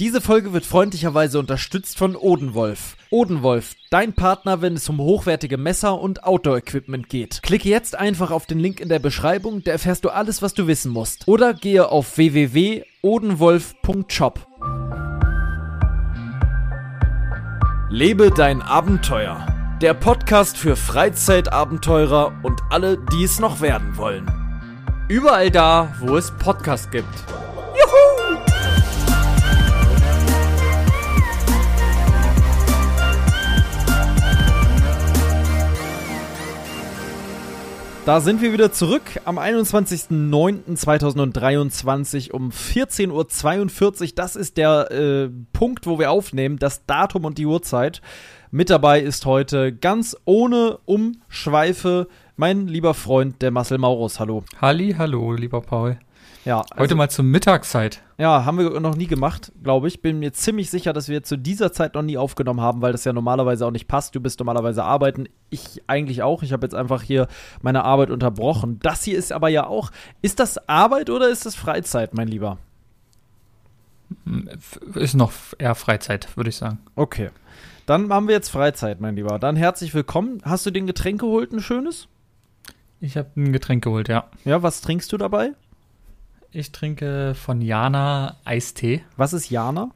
Diese Folge wird freundlicherweise unterstützt von Odenwolf. Odenwolf, dein Partner, wenn es um hochwertige Messer und Outdoor-Equipment geht. Klicke jetzt einfach auf den Link in der Beschreibung, da erfährst du alles, was du wissen musst. Oder gehe auf www.odenwolf.shop. Lebe dein Abenteuer. Der Podcast für Freizeitabenteurer und alle, die es noch werden wollen. Überall da, wo es Podcasts gibt. Da sind wir wieder zurück am 21.09.2023 um 14.42 Uhr. Das ist der äh, Punkt, wo wir aufnehmen, das Datum und die Uhrzeit. Mit dabei ist heute ganz ohne Umschweife mein lieber Freund, der Marcel Maurus. Hallo. Halli, hallo, lieber Paul. Ja, Heute also, mal zur Mittagszeit. ja, haben wir noch nie gemacht, glaube ich. Bin mir ziemlich sicher, dass wir zu dieser Zeit noch nie aufgenommen haben, weil das ja normalerweise auch nicht passt. Du bist normalerweise arbeiten, ich eigentlich auch. Ich habe jetzt einfach hier meine Arbeit unterbrochen. Das hier ist aber ja auch. Ist das Arbeit oder ist das Freizeit, mein Lieber? Ist noch eher Freizeit, würde ich sagen. Okay. Dann haben wir jetzt Freizeit, mein Lieber. Dann herzlich willkommen. Hast du den Getränk geholt, ein schönes? Ich habe ein Getränk geholt, ja. Ja, was trinkst du dabei? Ich trinke von Jana Eistee. Was ist Jana?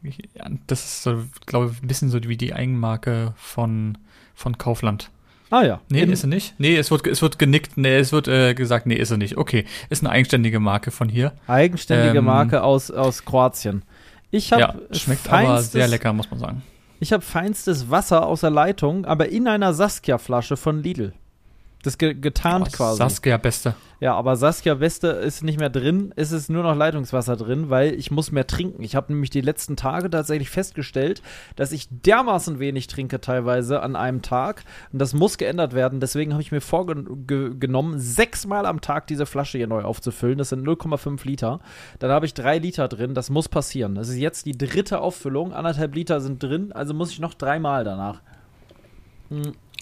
Das ist so, glaube ich, ein bisschen so wie die Eigenmarke von, von Kaufland. Ah ja. Nee, In- ist sie nicht? Nee, es wird, es wird genickt, nee, es wird äh, gesagt, nee, ist sie nicht. Okay, ist eine eigenständige Marke von hier. Eigenständige Ähm, Marke aus, aus Kroatien. Ich habe Ja, schmeckt aber sehr lecker, muss man sagen. Ich habe feinstes Wasser aus der Leitung, aber in einer Saskia-Flasche von Lidl. Das ge getarnt Oh, quasi. Saskia Beste. ja, aber Saskia Beste ist nicht mehr drin. Es ist nur noch Leitungswasser drin, weil ich muss mehr trinken. Ich habe nämlich die letzten Tage tatsächlich festgestellt, dass ich dermaßen wenig trinke teilweise an einem Tag. Und das muss geändert werden. Deswegen habe ich mir vorgenommen, sechsmal am Tag diese Flasche hier neu aufzufüllen. Das sind 0,5 Liter. Dann habe ich drei Liter drin. Das muss passieren. Das ist jetzt die dritte Auffüllung. Anderthalb Liter sind drin. Also muss ich noch dreimal danach.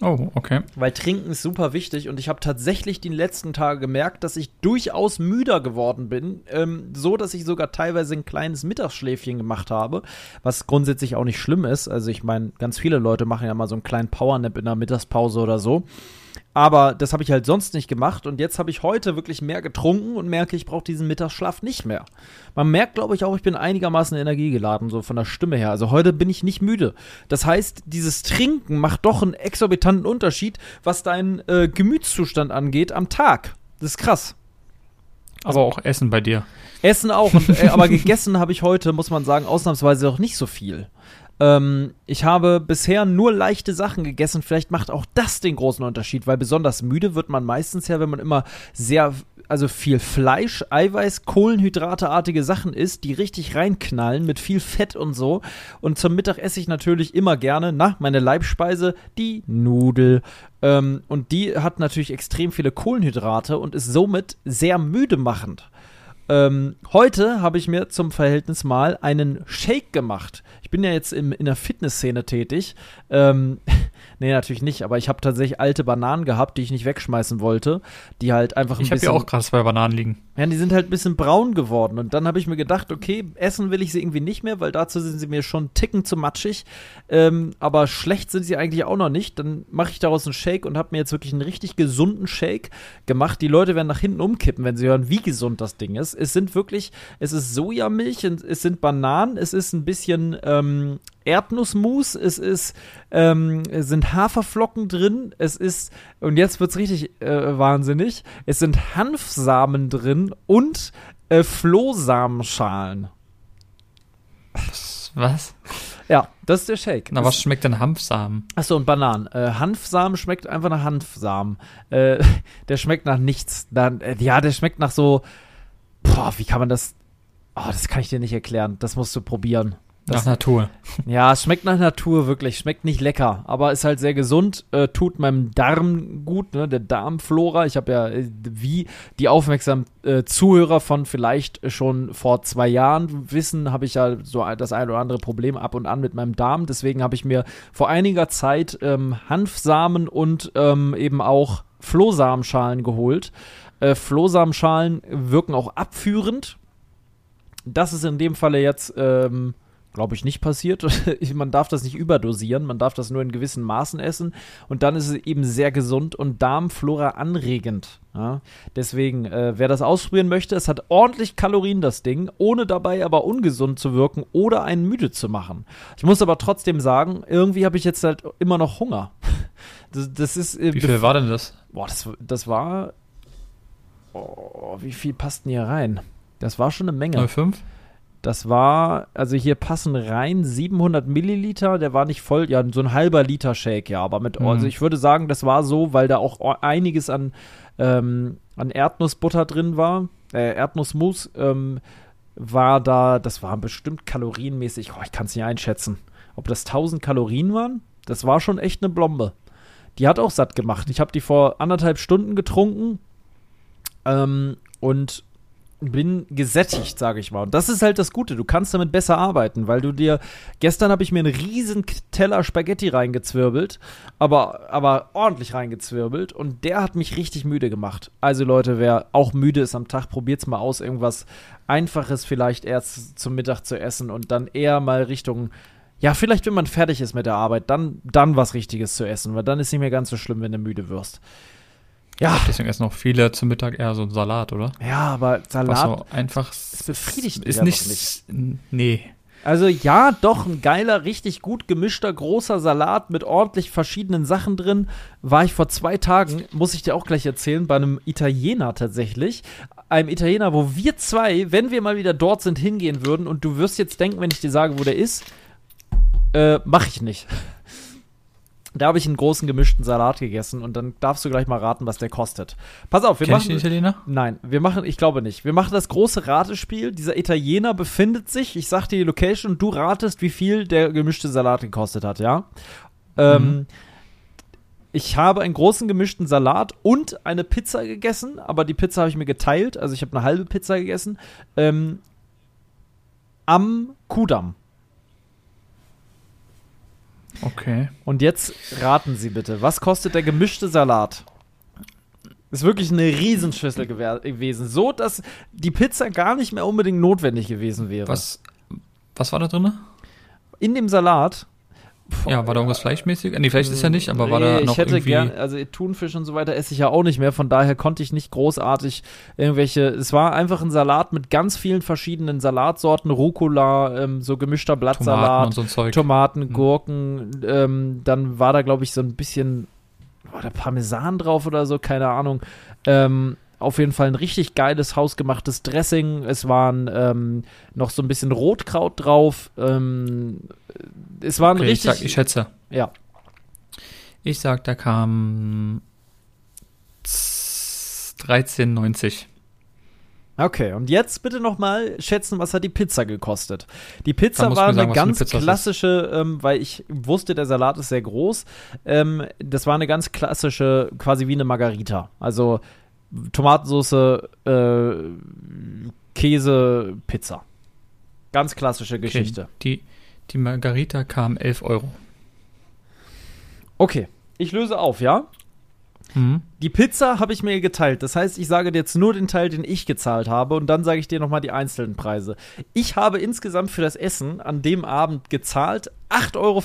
Oh, okay. Weil Trinken ist super wichtig und ich habe tatsächlich die letzten Tage gemerkt, dass ich durchaus müder geworden bin, ähm, so dass ich sogar teilweise ein kleines Mittagsschläfchen gemacht habe, was grundsätzlich auch nicht schlimm ist. Also ich meine, ganz viele Leute machen ja mal so einen kleinen Powernap in der Mittagspause oder so. Aber das habe ich halt sonst nicht gemacht und jetzt habe ich heute wirklich mehr getrunken und merke, ich brauche diesen Mittagsschlaf nicht mehr. Man merkt, glaube ich, auch, ich bin einigermaßen energiegeladen, so von der Stimme her. Also heute bin ich nicht müde. Das heißt, dieses Trinken macht doch einen exorbitanten Unterschied, was deinen äh, Gemütszustand angeht am Tag. Das ist krass. Aber auch Essen bei dir. Essen auch, und, äh, aber gegessen habe ich heute, muss man sagen, ausnahmsweise auch nicht so viel. Ähm, ich habe bisher nur leichte Sachen gegessen. Vielleicht macht auch das den großen Unterschied, weil besonders müde wird man meistens ja, wenn man immer sehr, also viel Fleisch, Eiweiß, Kohlenhydrateartige Sachen isst, die richtig reinknallen mit viel Fett und so. Und zum Mittag esse ich natürlich immer gerne, na, meine Leibspeise, die Nudel. Ähm, und die hat natürlich extrem viele Kohlenhydrate und ist somit sehr müde machend. Ähm, heute habe ich mir zum Verhältnis mal einen Shake gemacht. Ich bin ja jetzt im, in der Fitnessszene tätig. Ähm, nee, natürlich nicht, aber ich habe tatsächlich alte Bananen gehabt, die ich nicht wegschmeißen wollte, die halt einfach ein Ich habe bisschen. ja auch gerade zwei Bananen liegen. Ja, die sind halt ein bisschen braun geworden. Und dann habe ich mir gedacht, okay, essen will ich sie irgendwie nicht mehr, weil dazu sind sie mir schon einen Ticken zu matschig. Ähm, aber schlecht sind sie eigentlich auch noch nicht. Dann mache ich daraus einen Shake und habe mir jetzt wirklich einen richtig gesunden Shake gemacht. Die Leute werden nach hinten umkippen, wenn sie hören, wie gesund das Ding ist. Es sind wirklich, es ist Sojamilch, es sind Bananen, es ist ein bisschen ähm, Erdnussmus, es ist, ähm, es sind Haferflocken drin, es ist, und jetzt wird's richtig äh, wahnsinnig, es sind Hanfsamen drin und äh, Flohsamenschalen. Was? Ja, das ist der Shake. Na, Das- was schmeckt denn Hanfsamen? Achso, und Bananen. Äh, Hanfsamen schmeckt einfach nach Hanfsamen. Äh, der schmeckt nach nichts. Dann, äh, ja, der schmeckt nach so. Boah, wie kann man das. Oh, das kann ich dir nicht erklären. Das musst du probieren. Das, Nach Natur. ja, es schmeckt nach Natur, wirklich. Schmeckt nicht lecker, aber ist halt sehr gesund. Äh, tut meinem Darm gut, ne? Der Darmflora. Ich habe ja, äh, wie die aufmerksamen äh, Zuhörer von vielleicht schon vor zwei Jahren wissen, habe ich ja so das ein oder andere Problem ab und an mit meinem Darm. Deswegen habe ich mir vor einiger Zeit ähm, Hanfsamen und ähm, eben auch Flohsamenschalen geholt. Äh, Flohsamenschalen wirken auch abführend. Das ist in dem Falle jetzt ähm, glaube ich, nicht passiert. man darf das nicht überdosieren, man darf das nur in gewissen Maßen essen. Und dann ist es eben sehr gesund und Darmflora anregend. Ja? Deswegen, äh, wer das ausprobieren möchte, es hat ordentlich Kalorien, das Ding, ohne dabei aber ungesund zu wirken oder einen müde zu machen. Ich muss aber trotzdem sagen, irgendwie habe ich jetzt halt immer noch Hunger. Das, das ist. Äh, wie viel war denn das? Boah, das, das war. Oh, wie viel passt denn hier rein? Das war schon eine Menge. 05? Das war, also hier passen rein 700 Milliliter, der war nicht voll, ja, so ein halber Liter Shake, ja, aber mit, mhm. also ich würde sagen, das war so, weil da auch einiges an, ähm, an Erdnussbutter drin war, äh, Erdnussmus, ähm, war da, das war bestimmt kalorienmäßig, oh, ich kann es nicht einschätzen, ob das 1000 Kalorien waren, das war schon echt eine Blombe. Die hat auch satt gemacht. Ich habe die vor anderthalb Stunden getrunken ähm, und bin gesättigt, sage ich mal. Und das ist halt das Gute. Du kannst damit besser arbeiten, weil du dir. Gestern habe ich mir einen riesen Teller Spaghetti reingezwirbelt, aber, aber ordentlich reingezwirbelt. Und der hat mich richtig müde gemacht. Also, Leute, wer auch müde ist am Tag, probiert's mal aus. Irgendwas Einfaches vielleicht erst zum Mittag zu essen und dann eher mal Richtung. Ja, vielleicht, wenn man fertig ist mit der Arbeit, dann, dann was Richtiges zu essen, weil dann ist nicht mehr ganz so schlimm, wenn du müde wirst. Ja. Deswegen essen auch viele zum Mittag eher so einen Salat, oder? Ja, aber Salat so einfach es befriedigt ist nicht, nicht. Nee. Also ja, doch ein geiler, richtig gut gemischter großer Salat mit ordentlich verschiedenen Sachen drin. War ich vor zwei Tagen, muss ich dir auch gleich erzählen, bei einem Italiener tatsächlich. Einem Italiener, wo wir zwei, wenn wir mal wieder dort sind, hingehen würden. Und du wirst jetzt denken, wenn ich dir sage, wo der ist, äh, mach ich nicht. Da habe ich einen großen gemischten Salat gegessen und dann darfst du gleich mal raten, was der kostet. Pass auf, wir Kenn machen. Ich den Italiener? Nein, wir machen, ich glaube nicht. Wir machen das große Ratespiel. Dieser Italiener befindet sich, ich sag dir die Location und du ratest, wie viel der gemischte Salat gekostet hat, ja? Ähm, mhm. ich habe einen großen gemischten Salat und eine Pizza gegessen, aber die Pizza habe ich mir geteilt, also ich habe eine halbe Pizza gegessen. Ähm, am Kudamm. Okay. Und jetzt raten Sie bitte, was kostet der gemischte Salat? Ist wirklich eine Riesenschüssel gewesen. So, dass die Pizza gar nicht mehr unbedingt notwendig gewesen wäre. Was, was war da drin? In dem Salat ja, war da irgendwas fleischmäßig? Nee, vielleicht ist ja nicht, aber nee, war da noch ich hätte irgendwie... gern, also Thunfisch und so weiter esse ich ja auch nicht mehr, von daher konnte ich nicht großartig irgendwelche, es war einfach ein Salat mit ganz vielen verschiedenen Salatsorten, Rucola, ähm, so gemischter Blattsalat, Tomaten, so Zeug. Tomaten mhm. Gurken, ähm, dann war da glaube ich so ein bisschen, war da Parmesan drauf oder so, keine Ahnung, ähm, auf jeden Fall ein richtig geiles hausgemachtes Dressing. Es waren ähm, noch so ein bisschen Rotkraut drauf. Ähm, es war ein okay, richtig. Ich, sag, ich schätze. Ja. Ich sag, da kam 13,90. Okay, und jetzt bitte noch mal schätzen, was hat die Pizza gekostet? Die Pizza war sagen, eine ganz eine klassische, ähm, weil ich wusste, der Salat ist sehr groß. Ähm, das war eine ganz klassische, quasi wie eine Margarita. Also Tomatensauce, äh, Käse, Pizza. Ganz klassische Geschichte. Okay. Die, die Margarita kam 11 Euro. Okay, ich löse auf, ja? Mhm. Die Pizza habe ich mir geteilt. Das heißt, ich sage dir jetzt nur den Teil, den ich gezahlt habe und dann sage ich dir nochmal die einzelnen Preise. Ich habe insgesamt für das Essen an dem Abend gezahlt 8,50 Euro.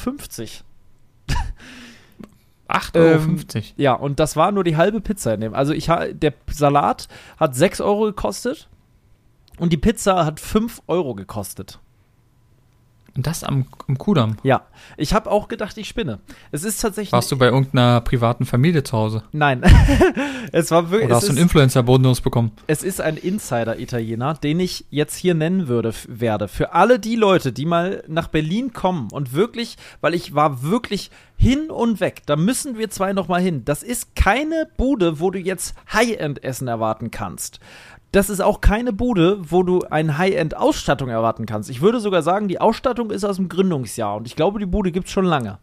8,50 Euro. Ähm, ja, und das war nur die halbe Pizza in dem. Also ich der Salat hat 6 Euro gekostet und die Pizza hat 5 Euro gekostet. Und das am, am Kudamm? Ja. Ich habe auch gedacht, ich spinne. Es ist tatsächlich. Warst du bei irgendeiner privaten Familie zu Hause? Nein. es war wirklich. Oder hast du einen Influencer-Bonus bekommen? Es ist ein Insider-Italiener, den ich jetzt hier nennen würde, werde. Für alle die Leute, die mal nach Berlin kommen und wirklich, weil ich war wirklich hin und weg. Da müssen wir zwei noch mal hin. Das ist keine Bude, wo du jetzt High-End-Essen erwarten kannst das ist auch keine Bude, wo du eine High-End-Ausstattung erwarten kannst. Ich würde sogar sagen, die Ausstattung ist aus dem Gründungsjahr und ich glaube, die Bude gibt es schon lange.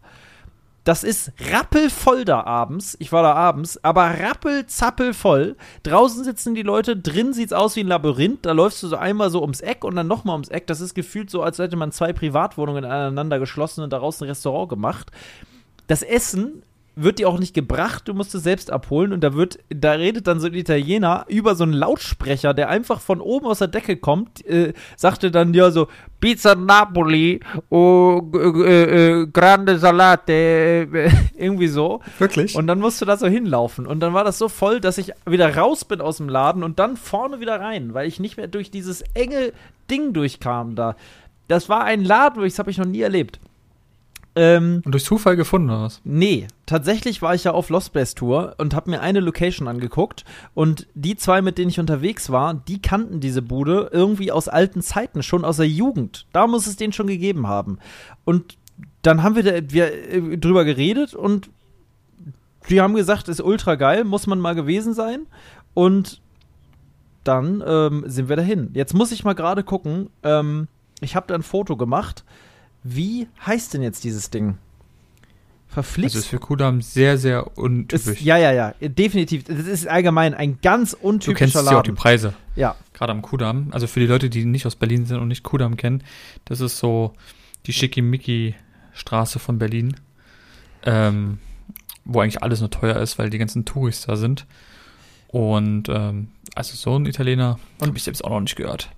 Das ist rappelvoll da abends. Ich war da abends, aber rappelzappelvoll. Draußen sitzen die Leute, drin sieht es aus wie ein Labyrinth. Da läufst du so einmal so ums Eck und dann nochmal ums Eck. Das ist gefühlt so, als hätte man zwei Privatwohnungen aneinander geschlossen und daraus ein Restaurant gemacht. Das Essen wird die auch nicht gebracht, du musst es selbst abholen und da wird, da redet dann so ein Italiener über so einen Lautsprecher, der einfach von oben aus der Decke kommt, äh, sagte dann ja so Pizza Napoli, oh, äh, äh, grande Salate, irgendwie so. Wirklich? Und dann musst du da so hinlaufen und dann war das so voll, dass ich wieder raus bin aus dem Laden und dann vorne wieder rein, weil ich nicht mehr durch dieses enge Ding durchkam da. Das war ein Laden, das habe ich noch nie erlebt. Ähm, und durch Zufall gefunden was? Nee, tatsächlich war ich ja auf Lost Place Tour und habe mir eine Location angeguckt und die zwei, mit denen ich unterwegs war, die kannten diese Bude irgendwie aus alten Zeiten, schon aus der Jugend. Da muss es den schon gegeben haben. Und dann haben wir, da, wir äh, drüber geredet und die haben gesagt, ist ultra geil, muss man mal gewesen sein. Und dann ähm, sind wir dahin. Jetzt muss ich mal gerade gucken. Ähm, ich habe da ein Foto gemacht wie heißt denn jetzt dieses Ding? Verflixt. Das ist für Kudam sehr, sehr untypisch. Ist, ja, ja, ja, definitiv. Das ist allgemein ein ganz untypischer Du kennst Laden. ja auch die Preise. Ja. Gerade am Kudam. Also für die Leute, die nicht aus Berlin sind und nicht Kudam kennen, das ist so die Schickimicki-Straße von Berlin. Ähm, wo eigentlich alles nur teuer ist, weil die ganzen Touristen da sind. Und ähm, also so ein Italiener habe ich selbst auch noch nicht gehört.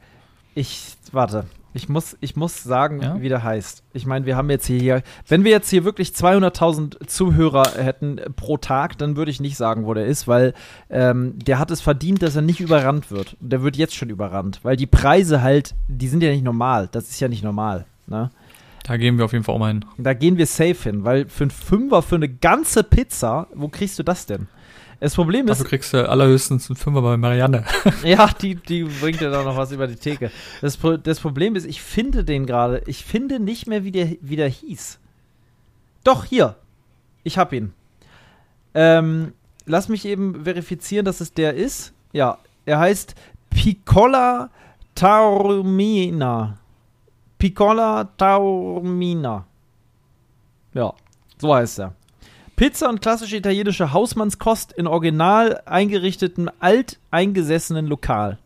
Ich, warte, ich muss, ich muss sagen, ja? wie der heißt. Ich meine, wir haben jetzt hier, wenn wir jetzt hier wirklich 200.000 Zuhörer hätten pro Tag, dann würde ich nicht sagen, wo der ist, weil ähm, der hat es verdient, dass er nicht überrannt wird. Der wird jetzt schon überrannt, weil die Preise halt, die sind ja nicht normal. Das ist ja nicht normal. Ne? Da gehen wir auf jeden Fall auch mal hin. Da gehen wir safe hin, weil für einen Fünfer für eine ganze Pizza, wo kriegst du das denn? Das Problem ist. Dafür kriegst du allerhöchstens einen Fünfer bei Marianne. ja, die, die bringt ja da noch was über die Theke. Das, das Problem ist, ich finde den gerade. Ich finde nicht mehr, wie der, wie der hieß. Doch, hier. Ich hab ihn. Ähm, lass mich eben verifizieren, dass es der ist. Ja, er heißt Piccola Taormina. Piccola Taormina. Ja, so heißt er. Pizza und klassische italienische Hausmannskost in original eingerichtetem, alteingesessenen Lokal.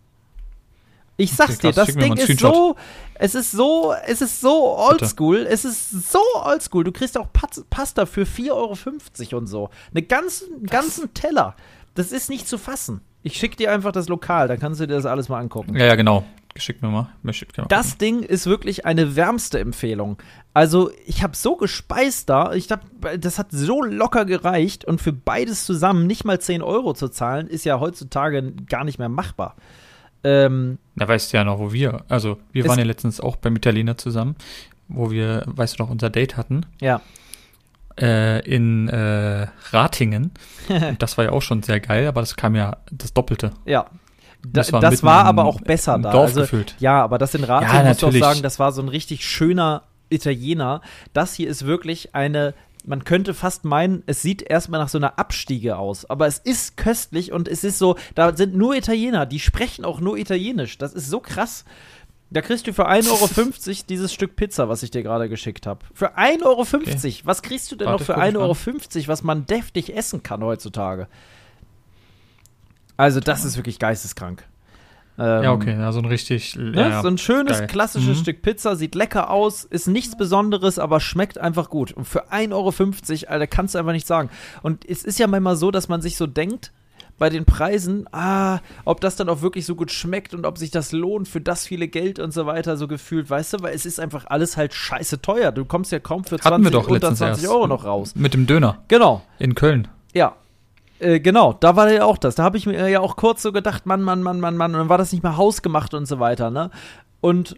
Ich sag's okay, dir, das Ding ist so, es ist so, es ist so oldschool, es ist so oldschool. Du kriegst auch Pasta für 4,50 Euro und so. Eine ganzen, ganzen Teller. Das ist nicht zu fassen. Ich schick dir einfach das Lokal, dann kannst du dir das alles mal angucken. Ja, ja, genau. Schick mir mal. Schick mir mal. Das Ding ist wirklich eine wärmste Empfehlung. Also, ich habe so gespeist da. Ich hab, das hat so locker gereicht. Und für beides zusammen nicht mal 10 Euro zu zahlen, ist ja heutzutage gar nicht mehr machbar. Ähm, da weißt du ja noch, wo wir. Also, wir waren ja letztens auch beim Italiener zusammen, wo wir, weißt du noch, unser Date hatten. Ja. Äh, in äh, Ratingen. das war ja auch schon sehr geil, aber das kam ja das Doppelte. Ja, das war, das war aber auch besser da. Dorf also, gefühlt. Ja, aber das in Ratingen ja, muss ich auch sagen, das war so ein richtig schöner Italiener. Das hier ist wirklich eine man könnte fast meinen, es sieht erstmal nach so einer Abstiege aus, aber es ist köstlich und es ist so, da sind nur Italiener, die sprechen auch nur Italienisch. Das ist so krass. Da kriegst du für 1,50 Euro dieses Stück Pizza, was ich dir gerade geschickt habe. Für 1,50 Euro. Okay. Was kriegst du denn Warte, noch für 1,50 Euro, was man deftig essen kann heutzutage? Also, das ist wirklich geisteskrank. Ähm, ja, okay, ja, so ein richtig. Ne? Ja, so ein schönes, geil. klassisches mhm. Stück Pizza, sieht lecker aus, ist nichts Besonderes, aber schmeckt einfach gut. Und für 1,50 Euro, Alter, kannst du einfach nicht sagen. Und es ist ja manchmal so, dass man sich so denkt, bei den Preisen, ah, ob das dann auch wirklich so gut schmeckt und ob sich das lohnt für das viele Geld und so weiter, so gefühlt, weißt du, weil es ist einfach alles halt scheiße teuer. Du kommst ja kaum für 20, unter 20 Euro noch raus. Mit dem Döner. Genau. In Köln. Ja, äh, genau, da war ja auch das. Da habe ich mir ja auch kurz so gedacht, Mann, Mann, Mann, Mann, Mann. Und dann war das nicht mehr hausgemacht und so weiter, ne? Und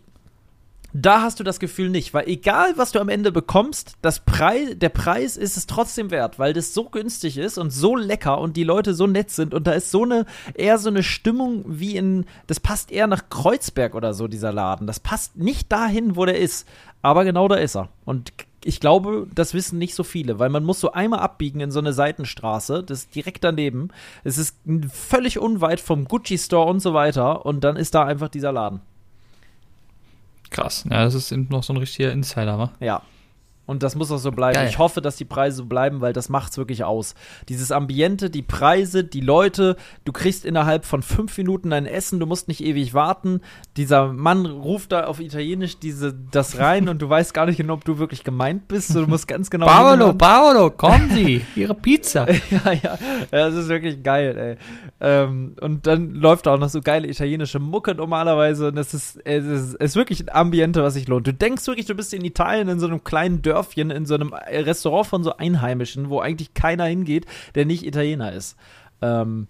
da hast du das Gefühl nicht, weil egal was du am Ende bekommst, das Preis, der Preis ist es trotzdem wert, weil das so günstig ist und so lecker und die Leute so nett sind und da ist so eine eher so eine Stimmung wie in das passt eher nach Kreuzberg oder so dieser Laden. Das passt nicht dahin, wo der ist, aber genau da ist er und ich glaube, das wissen nicht so viele, weil man muss so einmal abbiegen in so eine Seitenstraße, das ist direkt daneben. Es ist völlig unweit vom Gucci Store und so weiter und dann ist da einfach dieser Laden. Krass, ja, das ist eben noch so ein richtiger Insider, wa? Ja. Und das muss auch so bleiben. Geil. Ich hoffe, dass die Preise so bleiben, weil das macht's wirklich aus. Dieses Ambiente, die Preise, die Leute, du kriegst innerhalb von fünf Minuten dein Essen, du musst nicht ewig warten. Dieser Mann ruft da auf Italienisch diese, das rein und du weißt gar nicht genau, ob du wirklich gemeint bist. Du musst ganz genau. Paolo. Paolo, kommen Sie, Ihre Pizza. ja, ja, ja, das ist wirklich geil, ey. Ähm, und dann läuft da auch noch so geile italienische Mucke normalerweise. Und das ist, es ist, es ist wirklich ein Ambiente, was sich lohnt. Du denkst wirklich, du bist in Italien in so einem kleinen Dörfchen, in so einem Restaurant von so Einheimischen, wo eigentlich keiner hingeht, der nicht Italiener ist. Ähm,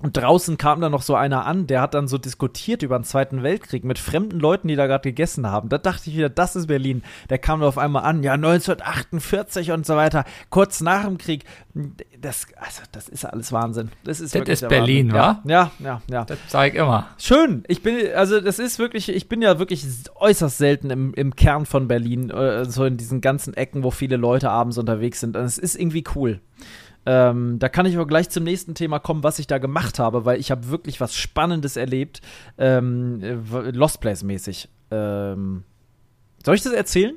und draußen kam dann noch so einer an, der hat dann so diskutiert über den Zweiten Weltkrieg mit fremden Leuten, die da gerade gegessen haben. Da dachte ich wieder, das ist Berlin. Der kam auf einmal an, ja, 1948 und so weiter, kurz nach dem Krieg. Das, also, das ist alles Wahnsinn. Das ist, Das wirklich ist Berlin, Wahnsinn. Ja, ja, ja. ja. Das sage ich immer. Schön. Ich bin, also das ist wirklich, ich bin ja wirklich äußerst selten im, im Kern von Berlin, äh, so in diesen ganzen Ecken, wo viele Leute abends unterwegs sind. Und es ist irgendwie cool. Ähm, da kann ich aber gleich zum nächsten Thema kommen, was ich da gemacht habe, weil ich habe wirklich was Spannendes erlebt, ähm, äh, Lost Place mäßig. Ähm, soll ich das erzählen?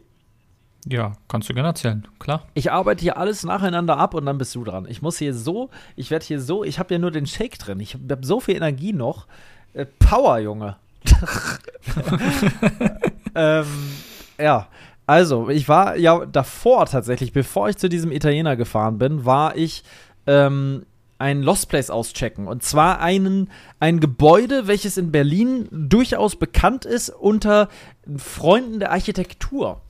Ja, kannst du gerne erzählen, klar. Ich arbeite hier alles nacheinander ab und dann bist du dran. Ich muss hier so, ich werde hier so, ich habe ja nur den Shake drin. Ich habe so viel Energie noch. Äh, Power, Junge. ähm, ja, also ich war ja davor tatsächlich, bevor ich zu diesem Italiener gefahren bin, war ich ähm, ein Lost Place auschecken. Und zwar einen, ein Gebäude, welches in Berlin durchaus bekannt ist unter Freunden der Architektur.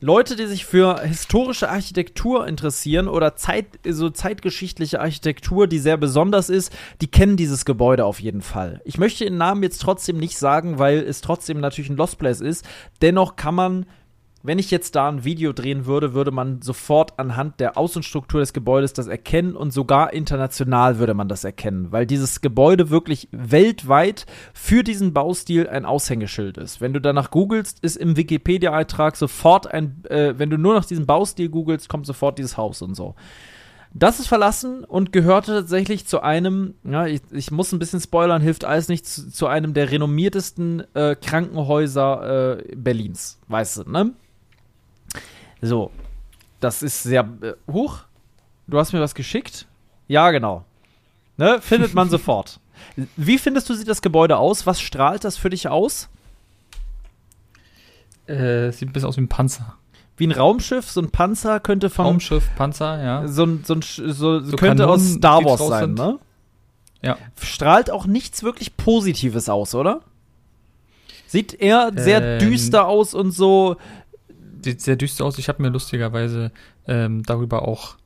Leute, die sich für historische Architektur interessieren oder Zeit, so zeitgeschichtliche Architektur, die sehr besonders ist, die kennen dieses Gebäude auf jeden Fall. Ich möchte den Namen jetzt trotzdem nicht sagen, weil es trotzdem natürlich ein Lost Place ist. Dennoch kann man, wenn ich jetzt da ein Video drehen würde, würde man sofort anhand der Außenstruktur des Gebäudes das erkennen und sogar international würde man das erkennen, weil dieses Gebäude wirklich weltweit für diesen Baustil ein Aushängeschild ist. Wenn du danach googelst, ist im Wikipedia-Eintrag sofort ein, äh, wenn du nur nach diesem Baustil googelst, kommt sofort dieses Haus und so. Das ist verlassen und gehörte tatsächlich zu einem, ja, ich, ich muss ein bisschen spoilern, hilft alles nicht, zu, zu einem der renommiertesten äh, Krankenhäuser äh, Berlins, weißt du, ne? So, das ist sehr äh, hoch. Du hast mir was geschickt? Ja, genau. Ne? Findet man sofort. Wie findest du sieht das Gebäude aus? Was strahlt das für dich aus? Äh, sieht ein bisschen aus wie ein Panzer. Wie ein Raumschiff, so ein Panzer könnte von Raumschiff, Panzer, ja. so ein, so ein so, So könnte Kanonen, aus Star Wars sein, sind. ne? Ja. Strahlt auch nichts wirklich Positives aus, oder? Sieht eher sehr Ähm, düster aus und so. Sieht sehr düster aus. Ich habe mir lustigerweise ähm, darüber auch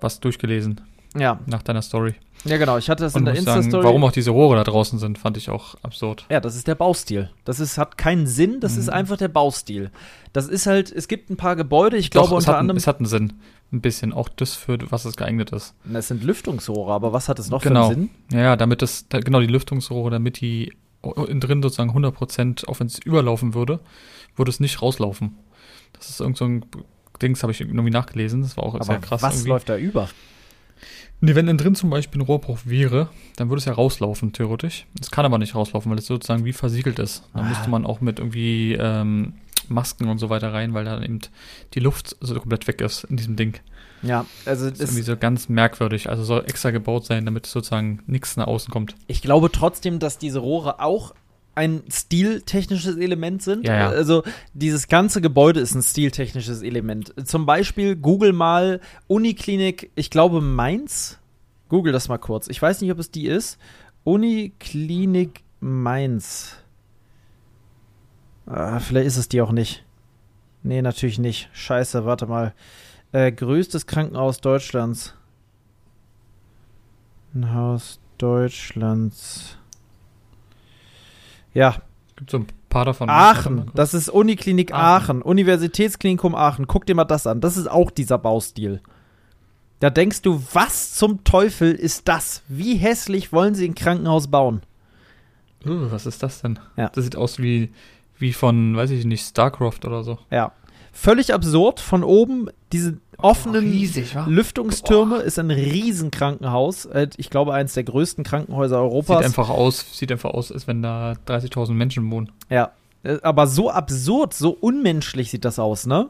was durchgelesen Ja, nach deiner Story. ja genau. Ich hatte das Und in der Insta-Story. warum auch diese Rohre da draußen sind, fand ich auch absurd. Ja, das ist der Baustil. Das ist, hat keinen Sinn, das Mhm. ist einfach der Baustil. Das ist halt, es gibt ein paar Gebäude, ich glaube Doch, es unter hat, anderem. es hat einen Sinn. Ein bisschen. Auch das, für was es geeignet ist. Das sind Lüftungsrohre, aber was hat es noch Genau. für einen Sinn? Ja, ja, damit das, da, genau die Lüftungsrohre, damit die innen drin sozusagen 100%, auch wenn es überlaufen würde, würde es nicht rauslaufen. Das ist irgend so ein Dings, habe ich irgendwie nachgelesen. Das war auch sehr Aber krass. was irgendwie. läuft da über? Nee, wenn innen drin zum Beispiel ein Rohrbruch wäre, dann würde es ja rauslaufen, theoretisch. Es kann aber nicht rauslaufen, weil es sozusagen wie versiegelt ist. Da Ah. müsste man auch mit irgendwie ähm, Masken und so weiter rein, weil da eben die Luft so komplett weg ist in diesem Ding. Ja, also Das ist irgendwie so ganz merkwürdig. Also soll extra gebaut sein, damit sozusagen nichts nach außen kommt. ich glaube trotzdem, dass diese Rohre auch ein stiltechnisches Element sind. Ja, ja. Also dieses ganze Gebäude ist ein stiltechnisches Element. Zum Beispiel Google mal Uniklinik, ich glaube Mainz. Google das mal kurz. Ich weiß nicht, ob es die ist. Uniklinik Mainz. Ah, vielleicht ist es die auch nicht. Nee, natürlich nicht. Scheiße, warte mal. Äh, größtes Krankenhaus Deutschlands. Ein Haus Deutschlands. Ja, Gibt so ein paar davon. Aachen. Das ist Uniklinik Aachen. Aachen. Universitätsklinikum Aachen. Guck dir mal das an. Das ist auch dieser Baustil. Da denkst du, was zum Teufel ist das? Wie hässlich wollen sie ein Krankenhaus bauen? Uh, was ist das denn? Ja. Das sieht aus wie, wie von, weiß ich nicht, StarCraft oder so. Ja. Völlig absurd. Von oben diese offenen riesig? Lüftungstürme ist ein Riesenkrankenhaus. Äh, Ich glaube, eines der größten Krankenhäuser Sieht Europas. einfach aus, sieht einfach aus, als wenn da 30.000 Menschen wohnen. Ja, äh, aber so absurd, so unmenschlich sieht das aus, ne?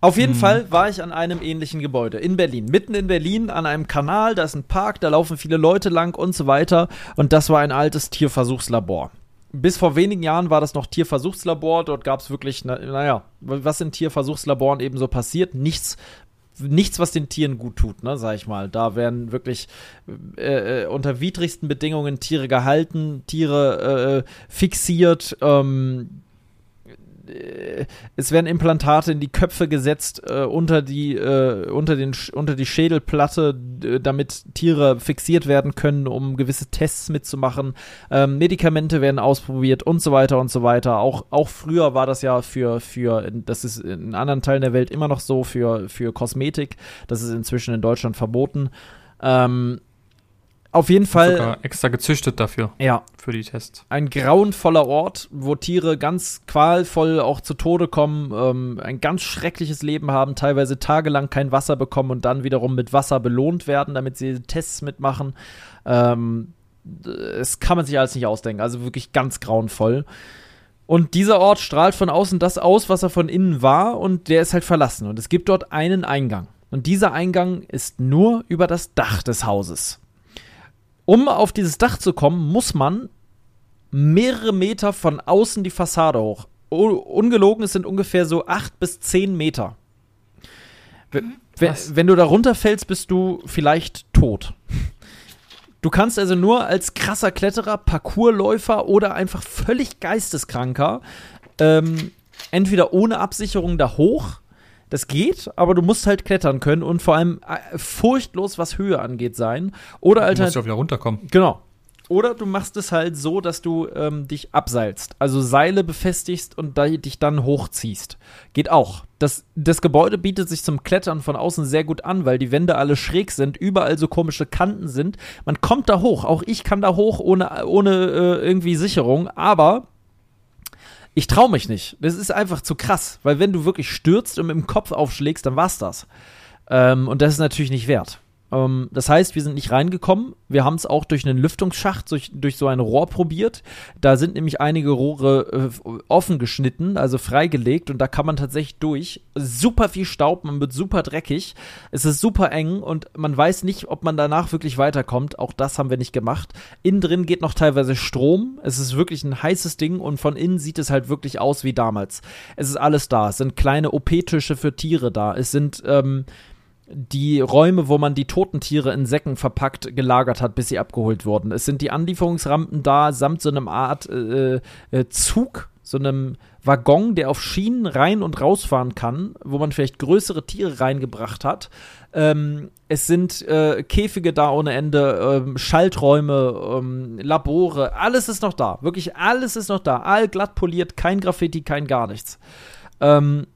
Auf jeden hm. Fall war ich an einem ähnlichen Gebäude in Berlin. Mitten in Berlin an einem Kanal, da ist ein Park, da laufen viele Leute lang und so weiter. Und das war ein altes Tierversuchslabor. Bis vor wenigen Jahren war das noch Tierversuchslabor. Dort gab es wirklich, na, naja, was in Tierversuchslaboren eben so passiert? Nichts, nichts, was den Tieren gut tut, ne, sag ich mal. Da werden wirklich äh, äh unter widrigsten Bedingungen Tiere gehalten, Tiere äh, fixiert, ähm, äh, es werden Implantate in die Köpfe gesetzt äh, unter die äh, unter den unter die Schädelplatte, damit Tiere fixiert werden können, um gewisse Tests mitzumachen. Ähm, Medikamente werden ausprobiert und so weiter und so weiter. Auch auch früher war das ja für für das ist in anderen Teilen der Welt immer noch so für für Kosmetik. Das ist inzwischen in Deutschland verboten. Ähm, auf jeden Fall. Sogar extra gezüchtet dafür. Ja. Für die Tests. Ein grauenvoller Ort, wo Tiere ganz qualvoll auch zu Tode kommen, ähm, ein ganz schreckliches Leben haben, teilweise tagelang kein Wasser bekommen und dann wiederum mit Wasser belohnt werden, damit sie Tests mitmachen. Ähm, das kann man sich alles nicht ausdenken. Also wirklich ganz grauenvoll. Und dieser Ort strahlt von außen das aus, was er von innen war, und der ist halt verlassen. Und es gibt dort einen Eingang. Und dieser Eingang ist nur über das Dach des Hauses. Um auf dieses Dach zu kommen, muss man mehrere Meter von außen die Fassade hoch. Ungelogen, es sind ungefähr so acht bis zehn Meter. Wenn, wenn du da runterfällst, bist du vielleicht tot. Du kannst also nur als krasser Kletterer, Parkourläufer oder einfach völlig geisteskranker ähm, entweder ohne Absicherung da hoch das geht, aber du musst halt klettern können und vor allem äh, furchtlos, was Höhe angeht, sein. Oder halt. Du musst ja wieder runterkommen. Genau. Oder du machst es halt so, dass du ähm, dich abseilst, also Seile befestigst und da, dich dann hochziehst. Geht auch. Das, das Gebäude bietet sich zum Klettern von außen sehr gut an, weil die Wände alle schräg sind, überall so komische Kanten sind. Man kommt da hoch. Auch ich kann da hoch ohne, ohne äh, irgendwie Sicherung, aber ich traue mich nicht. Das ist einfach zu krass, weil wenn du wirklich stürzt und mit dem Kopf aufschlägst, dann war's das. Ähm, und das ist natürlich nicht wert. Ähm, das heißt, wir sind nicht reingekommen. Wir haben es auch durch einen Lüftungsschacht, durch, durch so ein Rohr probiert. Da sind nämlich einige Rohre äh, offen geschnitten, also freigelegt und da kann man tatsächlich durch. Super viel Staub, man wird super dreckig. Es ist super eng und man weiß nicht, ob man danach wirklich weiterkommt. Auch das haben wir nicht gemacht. Innen drin geht noch teilweise Strom. Es ist wirklich ein heißes Ding und von innen sieht es halt wirklich aus wie damals. Es ist alles da. Es sind kleine OP-Tische für Tiere da. Es sind ähm, die Räume, wo man die toten Tiere in Säcken verpackt gelagert hat, bis sie abgeholt wurden. Es sind die Anlieferungsrampen da, samt so einem Art äh, äh, Zug, so einem Waggon, der auf Schienen rein und rausfahren kann, wo man vielleicht größere Tiere reingebracht hat. Ähm, es sind äh, Käfige da ohne Ende, ähm, Schalträume, ähm, Labore, alles ist noch da. Wirklich alles ist noch da. All glatt poliert, kein Graffiti, kein gar nichts. Ähm,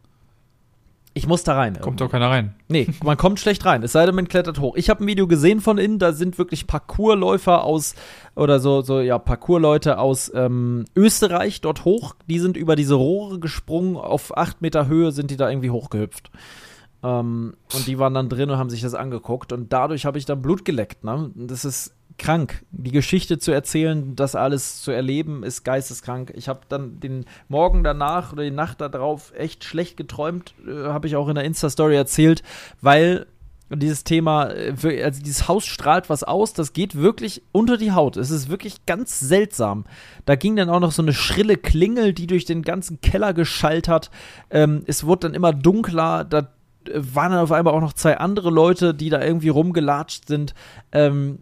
ich muss da rein. Kommt doch keiner rein. Nee, man kommt schlecht rein. Es sei denn, man klettert hoch. Ich habe ein Video gesehen von innen, da sind wirklich Parkourläufer aus, oder so, so ja, Parkourleute aus ähm, Österreich dort hoch. Die sind über diese Rohre gesprungen, auf acht Meter Höhe sind die da irgendwie hochgehüpft. Ähm, und die waren dann drin und haben sich das angeguckt. Und dadurch habe ich dann Blut geleckt. Ne? Das ist krank. Die Geschichte zu erzählen, das alles zu erleben, ist geisteskrank. Ich habe dann den Morgen danach oder die Nacht darauf echt schlecht geträumt, äh, habe ich auch in der Insta-Story erzählt, weil dieses Thema, äh, also dieses Haus strahlt was aus, das geht wirklich unter die Haut. Es ist wirklich ganz seltsam. Da ging dann auch noch so eine schrille Klingel, die durch den ganzen Keller geschallt hat. Ähm, es wurde dann immer dunkler, da äh, waren dann auf einmal auch noch zwei andere Leute, die da irgendwie rumgelatscht sind. Ähm,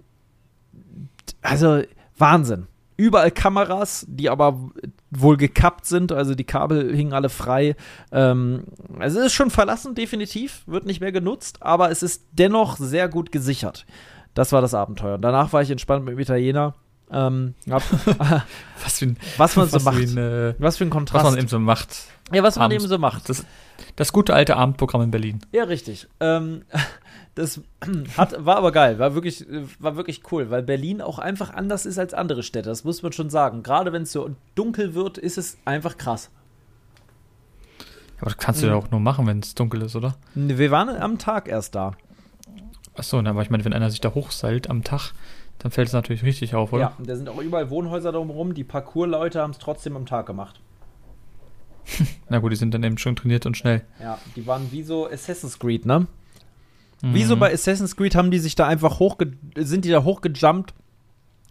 also Wahnsinn. Überall Kameras, die aber wohl gekappt sind, also die Kabel hingen alle frei. Ähm, also es ist schon verlassen, definitiv, wird nicht mehr genutzt, aber es ist dennoch sehr gut gesichert. Das war das Abenteuer. danach war ich entspannt mit dem Italiener. Ähm, hab, was, für ein, was man so was macht. Ein, äh, was für ein Kontrast. Was man eben so macht. Ja, was man eben so macht. Das, das gute alte Abendprogramm in Berlin. Ja, richtig. Ähm, das hat, war aber geil, war wirklich, war wirklich cool, weil Berlin auch einfach anders ist als andere Städte, das muss man schon sagen. Gerade wenn es so dunkel wird, ist es einfach krass. Aber das kannst du ja mhm. auch nur machen, wenn es dunkel ist, oder? Wir waren am Tag erst da. Achso, aber ich meine, wenn einer sich da hochseilt am Tag, dann fällt es natürlich richtig auf, oder? Ja, da sind auch überall Wohnhäuser drumherum. Die Parkour-Leute haben es trotzdem am Tag gemacht. Na gut, die sind dann eben schon trainiert und schnell. Ja, die waren wie so Assassin's Creed, ne? Mhm. so bei Assassin's Creed haben die sich da einfach hochge sind die da hochgejumpt,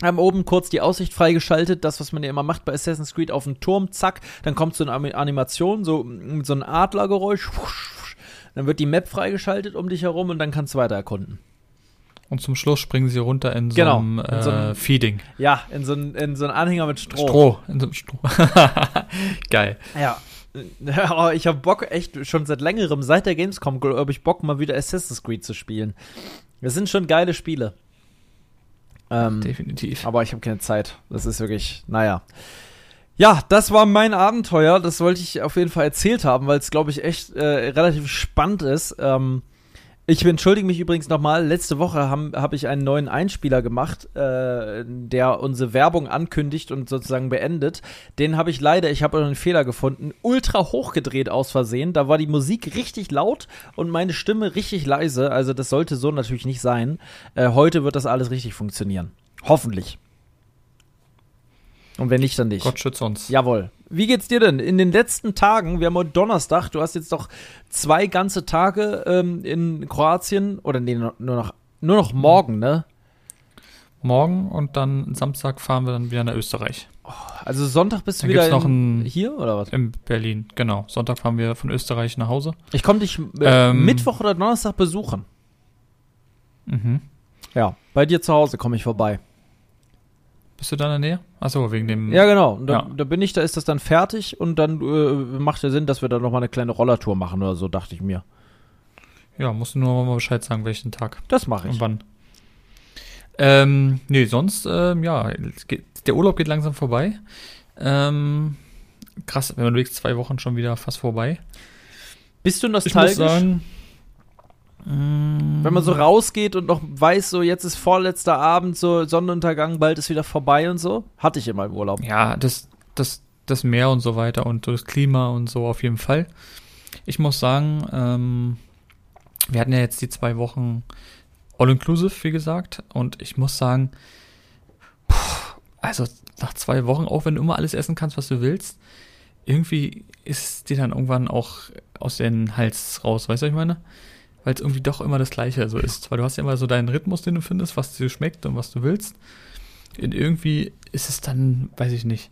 haben oben kurz die Aussicht freigeschaltet, das, was man ja immer macht bei Assassin's Creed, auf den Turm, zack, dann kommt so eine Animation, so mit so ein Adlergeräusch, wusch, wusch, dann wird die Map freigeschaltet um dich herum und dann kannst du weiter erkunden. Und zum Schluss springen sie runter in so Genau, einem in so einem- äh, Feeding. Ja, in so einen in so einen Anhänger mit Stroh. Stroh. In so einem Stroh. Geil. Ja. Ja, ich habe Bock echt schon seit längerem, seit der Gamescom, glaube ich, Bock mal wieder Assassin's Creed zu spielen. Das sind schon geile Spiele. Ähm, Definitiv. Aber ich habe keine Zeit. Das ist wirklich, naja. Ja, das war mein Abenteuer. Das wollte ich auf jeden Fall erzählt haben, weil es, glaube ich, echt äh, relativ spannend ist. Ähm, ich entschuldige mich übrigens nochmal. Letzte Woche habe hab ich einen neuen Einspieler gemacht, äh, der unsere Werbung ankündigt und sozusagen beendet. Den habe ich leider, ich habe einen Fehler gefunden, ultra hochgedreht aus Versehen. Da war die Musik richtig laut und meine Stimme richtig leise. Also das sollte so natürlich nicht sein. Äh, heute wird das alles richtig funktionieren. Hoffentlich. Und wenn nicht, dann nicht. Gott schütze uns. Jawohl. Wie geht's dir denn? In den letzten Tagen, wir haben heute Donnerstag, du hast jetzt doch zwei ganze Tage ähm, in Kroatien, oder nee, nur noch, nur noch morgen, ne? Morgen und dann Samstag fahren wir dann wieder nach Österreich. Also Sonntag bist du Dann wieder gibt's noch in, ein- hier, oder was? In Berlin, genau. Sonntag fahren wir von Österreich nach Hause. Ich komme dich äh, Ähm. Mittwoch oder Donnerstag besuchen. Mhm. Ja, bei dir zu Hause komme ich vorbei. Bist du da in der Nähe? Achso, wegen dem. Ja, genau. Da, Ja. da bin ich, da ist das dann fertig und dann äh, macht ja Sinn, dass wir da noch mal eine kleine Rollertour machen oder so, dachte ich mir. Ja, musst du nur mal Bescheid sagen, welchen Tag Das mache ich. und wann. Ähm, nee, sonst, ähm, ja, geht, der Urlaub geht langsam vorbei. Ähm, krass, wenn man überlegt, zwei Wochen schon wieder fast vorbei. Bist du Ich muss nostalgisch? sagen, Wenn man so rausgeht und noch weiß, so jetzt ist vorletzter Abend, so Sonnenuntergang, bald ist wieder vorbei und so. Hatte ich immer im Urlaub. Ja, das, das, das Meer und so weiter und das Klima und so auf jeden Fall. Ich muss sagen, ähm, wir hatten ja jetzt die zwei Wochen All-Inclusive, wie gesagt, und ich muss sagen, puh, also nach zwei Wochen, auch wenn du immer alles essen kannst, was du willst, irgendwie ist dir dann irgendwann auch aus den Hals raus, weißt du, was ich meine? Weil es irgendwie doch immer das Gleiche so ist. Weil du hast ja immer so deinen Rhythmus, den du findest, was dir schmeckt und was du willst. Und irgendwie ist es dann, weiß ich nicht.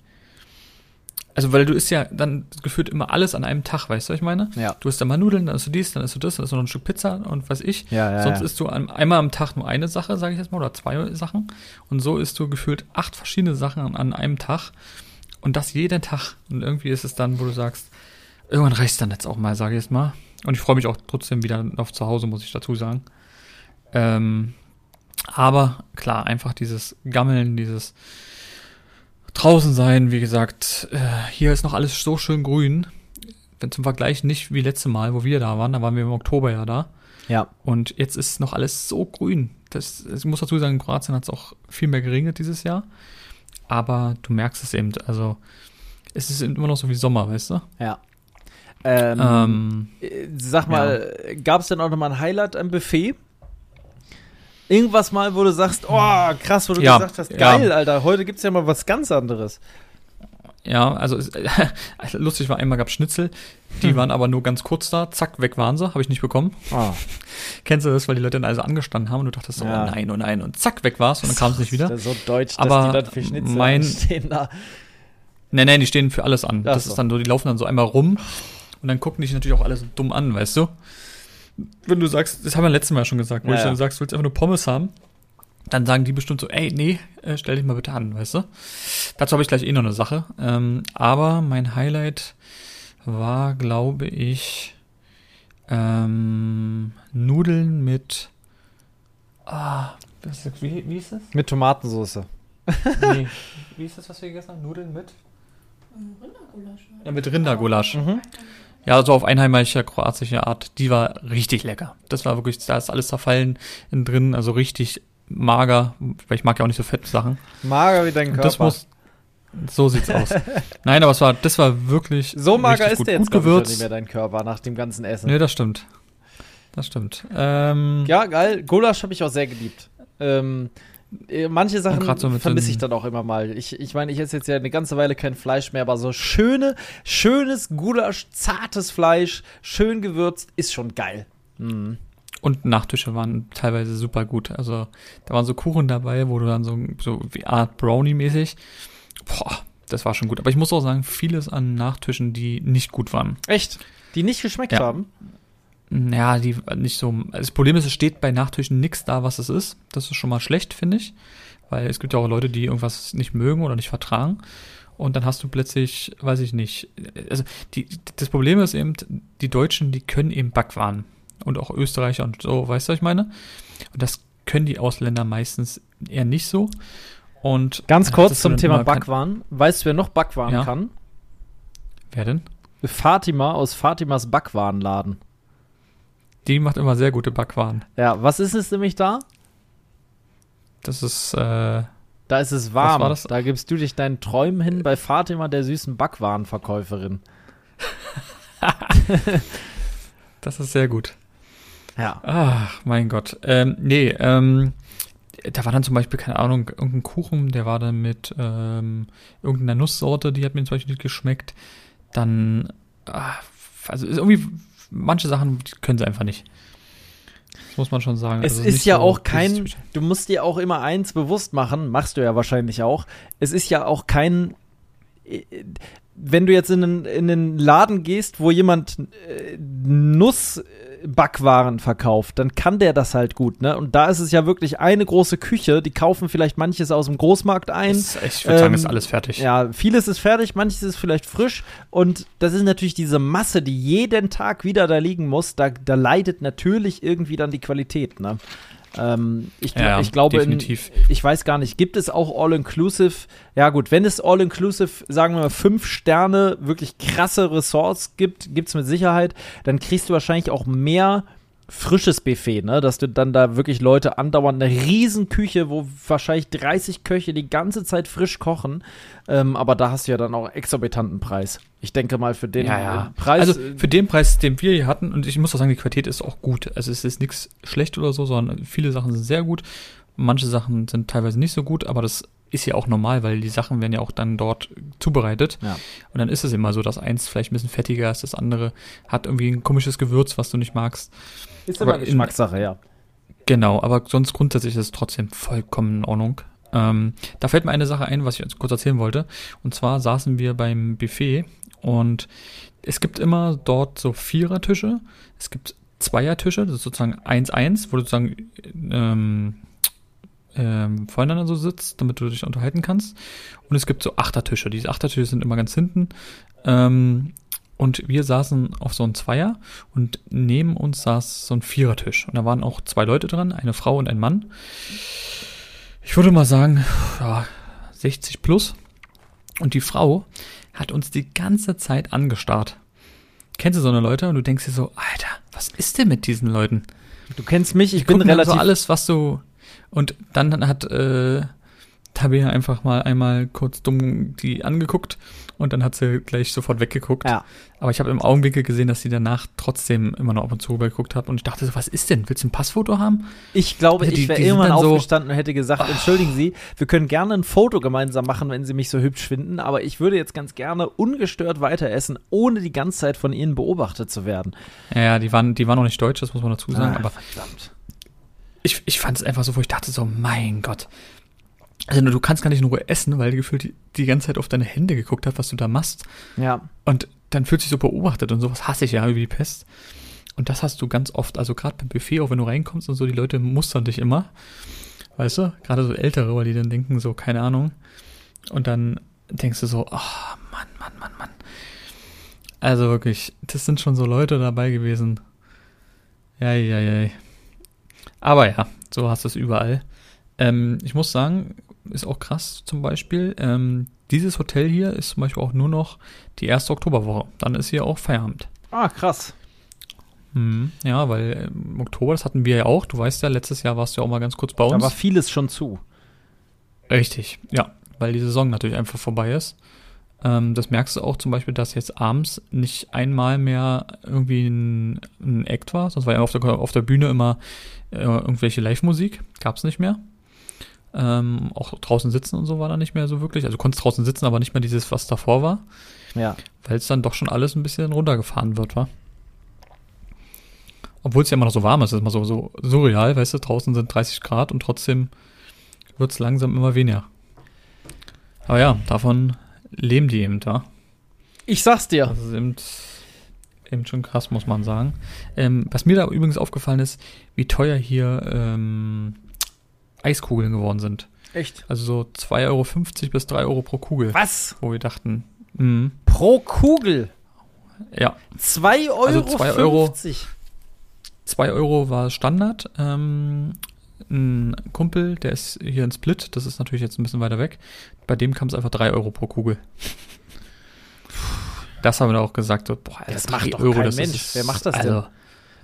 Also, weil du isst ja dann gefühlt immer alles an einem Tag, weißt du, was ich meine? Ja. Du isst dann mal Nudeln, dann isst du dies, dann isst du das, dann isst du noch ein Stück Pizza und was ich. Ja, ja. Sonst ja. isst du einmal am Tag nur eine Sache, sage ich jetzt mal, oder zwei Sachen. Und so isst du gefühlt acht verschiedene Sachen an, an einem Tag. Und das jeden Tag. Und irgendwie ist es dann, wo du sagst, irgendwann reicht dann jetzt auch mal, sage ich jetzt mal. Und ich freue mich auch trotzdem wieder auf zu Hause, muss ich dazu sagen. Ähm, aber klar, einfach dieses Gammeln, dieses draußen sein, wie gesagt, äh, hier ist noch alles so schön grün. Wenn zum Vergleich nicht wie letzte Mal, wo wir da waren, da waren wir im Oktober ja da. ja. Und jetzt ist noch alles so grün. Das, ich muss dazu sagen, in Kroatien hat es auch viel mehr geregnet dieses Jahr. Aber du merkst es eben, also es ist immer noch so wie Sommer, weißt du? Ja. Ähm, Ähm, äh, sag mal, gab es denn auch noch mal ein Highlight am Buffet? Irgendwas mal, wo du sagst, oh, krass, wo du Ja, gesagt hast, ja. geil, Alter, heute gibt's ja mal was ganz anderes. ja, also es, lustig war, einmal gab Schnitzel, die Hm. waren aber nur ganz kurz da, zack, weg waren sie, habe ich nicht bekommen. Oh, Kennst du das, weil die Leute dann also angestanden haben und du dachtest so, Ja. oh nein, oh nein, und zack, weg war's und dann kam es nicht wieder. Das ist so deutsch, Aber dass die dann für Schnitzel mein- stehen da. Nee, nee, die stehen für alles an. Das so. ist dann so, die laufen dann so einmal rum und dann gucken dich natürlich auch alle so dumm an, weißt du? Wenn du sagst, das haben wir letztes Mal schon gesagt, wo Ja, ich ja. dann sagst, du willst einfach nur Pommes haben, dann sagen die bestimmt so, ey, nee, äh, stell dich mal bitte an, weißt du? Dazu habe ich gleich eh noch eine Sache. Ähm, aber mein Highlight war, glaube ich, ähm, Nudeln mit, ah, das wie, wie ist das? Mit Tomatensauce. Nee, wie ist das, was wir gegessen haben? Nudeln mit? Rindergulasch. Ja, mit Rindergulasch. Mhm. Ja, so auf einheimischer kroatische Art. Die war richtig lecker. Das war wirklich, da ist alles zerfallen innen drin, also richtig mager, weil ich mag ja auch nicht so fette Sachen. Mager wie dein Und Körper. das muss, so sieht's aus. Nein, aber es war, das war wirklich so mager ist gut, der gut jetzt schon gewürzt. nicht mehr dein Körper nach dem ganzen Essen. Nee, das stimmt. Das stimmt. Ähm, Ja, geil. Gulasch habe ich auch sehr geliebt. Ähm, äh, manche Sachen so vermisse ich dann auch immer mal. Ich, ich meine, ich esse jetzt ja eine ganze Weile kein Fleisch mehr, aber so schöne, schönes Gulasch, zartes Fleisch, schön gewürzt, ist schon geil. Mhm. Und Nachtische waren teilweise super gut. Also da waren so Kuchen dabei, wo du dann so, so wie Art Brownie-mäßig. Boah, das war schon gut. Aber ich muss auch sagen, vieles an Nachtischen, die nicht gut waren. Echt? Die nicht geschmeckt Ja. haben? Ja, die nicht so. Das Problem ist, es steht bei Nachtischen nichts da, was es ist. Das ist schon mal schlecht, finde ich. Weil es gibt ja auch Leute, die irgendwas nicht mögen oder nicht vertragen. Und dann hast du plötzlich, weiß ich nicht. Also die, das Problem ist eben, die Deutschen, die können eben Backwaren. Und auch Österreicher und so, weißt du, was ich meine? Und das können die Ausländer meistens eher nicht so. Und Ganz kurz zum Thema Backwaren. Weißt du, wer noch Backwaren Ja. kann? Wer denn? Fatima aus Fatimas Backwarenladen. Die macht immer sehr gute Backwaren. Ja, was ist es nämlich da? Das ist, äh, Da ist es warm. Da gibst du dich deinen Träumen hin bei Fatima, der süßen Backwarenverkäuferin. das ist sehr gut. Ja. Ach, mein Gott. Ähm, nee, ähm, da war dann zum Beispiel, keine Ahnung, irgendein Kuchen, der war dann mit ähm, irgendeiner Nusssorte, die hat mir zum Beispiel nicht geschmeckt. Dann, ah, also ist irgendwie, manche Sachen können sie einfach nicht. Das muss man schon sagen. Es Also ist ja so auch kein, du musst dir auch immer eins bewusst machen, machst du ja wahrscheinlich auch. Es ist ja auch kein, äh, wenn du jetzt in einen, in einen Laden gehst, wo jemand äh, Nussbackwaren verkauft, dann kann der das halt gut, ne? Und da ist es ja wirklich eine große Küche, die kaufen vielleicht manches aus dem Großmarkt ein. Ist, ich würde sagen, ähm, ist alles fertig. Ja, vieles ist fertig, manches ist vielleicht frisch. Und das ist natürlich diese Masse, die jeden Tag wieder da liegen muss. Da, da leidet natürlich irgendwie dann die Qualität. Ne? Ähm, ich, gl- Ja, ich glaube, in, ich weiß gar nicht, gibt es auch All-Inclusive? Ja, gut, wenn es All-Inclusive, sagen wir mal, fünf Sterne, wirklich krasse Ressorts gibt, gibt es mit Sicherheit, dann kriegst du wahrscheinlich auch mehr frisches Buffet, ne? Dass du dann da wirklich Leute andauernd eine riesen Küche, wo wahrscheinlich 30 Köche die ganze Zeit frisch kochen. Ähm, aber da hast du ja dann auch exorbitanten Preis. Ich denke mal für den ja, ja. äh, Preis. also für den Preis, den wir hier hatten, und ich muss auch sagen, die Qualität ist auch gut. Also es ist nichts schlecht oder so, sondern viele Sachen sind sehr gut. Manche Sachen sind teilweise nicht so gut, aber das ist ja auch normal, weil die Sachen werden ja auch dann dort zubereitet. Ja. Und dann ist es immer so, dass eins vielleicht ein bisschen fettiger ist, das andere hat irgendwie ein komisches Gewürz, was du nicht magst. ist aber in- Geschmackssache, ja. Genau, aber sonst grundsätzlich ist es trotzdem vollkommen in Ordnung. Ähm, da fällt mir eine Sache ein, was ich kurz erzählen wollte. Und zwar saßen wir beim Buffet und es gibt immer dort so Vierertische. Es gibt Zweiertische, das ist sozusagen 1-1, wo du sozusagen ähm, ähm, voneinander so sitzt, damit du dich unterhalten kannst. Und es gibt so Achtertische. Diese Achtertische sind immer ganz hinten. Ähm, und wir saßen auf so einem Zweier und neben uns saß so ein Vierertisch. Und da waren auch zwei Leute dran, eine Frau und ein Mann. Ich würde mal sagen, ja, 60 plus. Und die Frau hat uns die ganze Zeit angestarrt. Kennst du so eine Leute? Und du denkst dir so, Alter, was ist denn mit diesen Leuten? Du kennst mich, ich Die bin relativ. so alles, was du. Und dann hat äh, Tabea einfach mal einmal kurz dumm die angeguckt und dann hat sie gleich sofort weggeguckt. Ja. Aber ich habe im Augenwinkel gesehen, dass sie danach trotzdem immer noch ab und zu rübergeguckt hat und ich dachte so, was ist denn? Willst du ein Passfoto haben? Ich glaube, Also die- ich wäre irgendwann dann so- aufgestanden und hätte gesagt, entschuldigen Sie, wir können gerne ein Foto gemeinsam machen, wenn Sie mich so hübsch finden, aber ich würde jetzt ganz gerne ungestört weiter essen, ohne die ganze Zeit von Ihnen beobachtet zu werden. Ja, ja, die waren, die waren noch nicht deutsch, das muss man dazu sagen, Ah, aber verdammt. Ich, ich fand es einfach so, wo ich dachte so, mein Gott. Also du kannst gar nicht in Ruhe essen, weil die gefühlt die, die ganze Zeit auf deine Hände geguckt hat, was du da machst. Ja. Und dann fühlt sich so beobachtet und sowas hasse ich ja wie die Pest. Und das hast du ganz oft, also gerade beim Buffet, auch wenn du reinkommst und so, die Leute mustern dich immer. Weißt du? Gerade so Ältere, weil die dann denken, so, keine Ahnung. Und dann denkst du so, oh, Mann, Mann, Mann, Mann. Also wirklich, das sind schon so Leute dabei gewesen. Ja, ja, ja. Aber ja, so hast du es überall. Ähm, ich muss sagen, ist auch krass zum Beispiel. Ähm, dieses Hotel hier ist zum Beispiel auch nur noch die erste Oktoberwoche. Dann ist hier auch Feierabend. Ah, krass. Mhm. Ja, weil im Oktober, das hatten wir ja auch. Du weißt ja, letztes Jahr warst du ja auch mal ganz kurz bei Da uns. war vieles schon zu. Richtig, ja, weil die Saison natürlich einfach vorbei ist. Ähm, das merkst du auch zum Beispiel, dass jetzt abends nicht einmal mehr irgendwie ein, ein Act war, sonst war ja auf der, auf der Bühne immer äh, irgendwelche Live-Musik, gab's nicht mehr. Ähm, auch draußen sitzen und so war da nicht mehr so wirklich. Also du konntest draußen sitzen, aber nicht mehr dieses, was davor war, Ja. weil es dann doch schon alles ein bisschen runtergefahren wird, war. Obwohl es ja immer noch so warm ist, ist immer so, so surreal, weißt du, draußen sind 30 Grad und trotzdem wird es langsam immer weniger. Aber ja, davon leben die eben da. Ich sag's dir. Das ist eben, eben schon krass, muss man sagen. Ähm, was mir da übrigens aufgefallen ist, wie teuer hier ähm, Eiskugeln geworden sind. Echt? Also so 2,50 Euro bis 3 Euro pro Kugel. Was? Wo wir dachten, mh, Pro Kugel? ja, 2 Euro? Also zwei Euro. 50. 2 Euro war Standard. Ähm, ein Kumpel, der ist hier in Split, das ist natürlich jetzt ein bisschen weiter weg. Bei dem kam es einfach 3 Euro pro Kugel. Das haben wir auch gesagt. So, boah, Das drei macht doch kein das Mensch. ist- Wer macht das denn? also,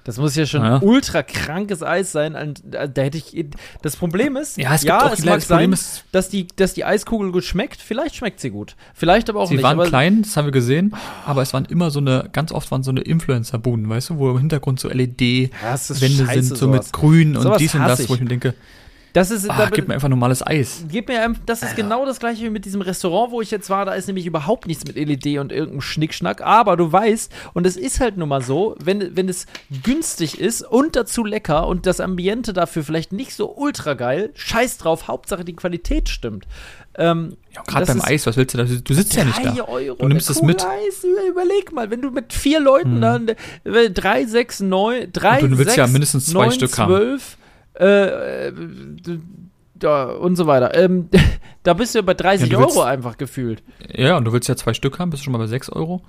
Das muss ja schon Ja. ultra krankes Eis sein. Da hätte ich. Das Problem ist, Ja, es gibt auch es mag das sein, ist- dass die, dass die Eiskugel gut schmeckt. Vielleicht schmeckt sie gut. Vielleicht aber auch Sie nicht. waren aber klein, das haben wir gesehen, aber es waren immer so eine, ganz oft waren so eine Influencer-Buden, weißt du, wo im Hintergrund so LED-Wände Ja, das sind, so sowas. mit grün und Sowas dies und das, wo ich mir denke, Das ist, ah, da, gib mir einfach normales Eis. Gib mir, das ist genau das gleiche wie mit diesem Restaurant, wo ich jetzt war. Da ist nämlich überhaupt nichts mit LED und irgendeinem Schnickschnack. Aber du weißt, und es ist halt nun mal so, wenn, wenn es günstig ist und dazu lecker und das Ambiente dafür vielleicht nicht so ultra geil, scheiß drauf, Hauptsache die Qualität stimmt. Ähm, Ja, Gerade beim Eis, was willst du da? Du sitzt ja nicht da. Euro, Du nimmst es mit. Eis, überleg mal, wenn du mit vier Leuten Hm. dann äh, drei, sechs, neun, drei, Und du willst sechs, ja mindestens zwei neun, Stück haben. Äh, äh, da und so weiter. Ähm, da bist du ja bei 30 Ja, willst- Euro einfach gefühlt. Ja, und du willst ja zwei Stück haben, bist du schon mal bei 6 Euro.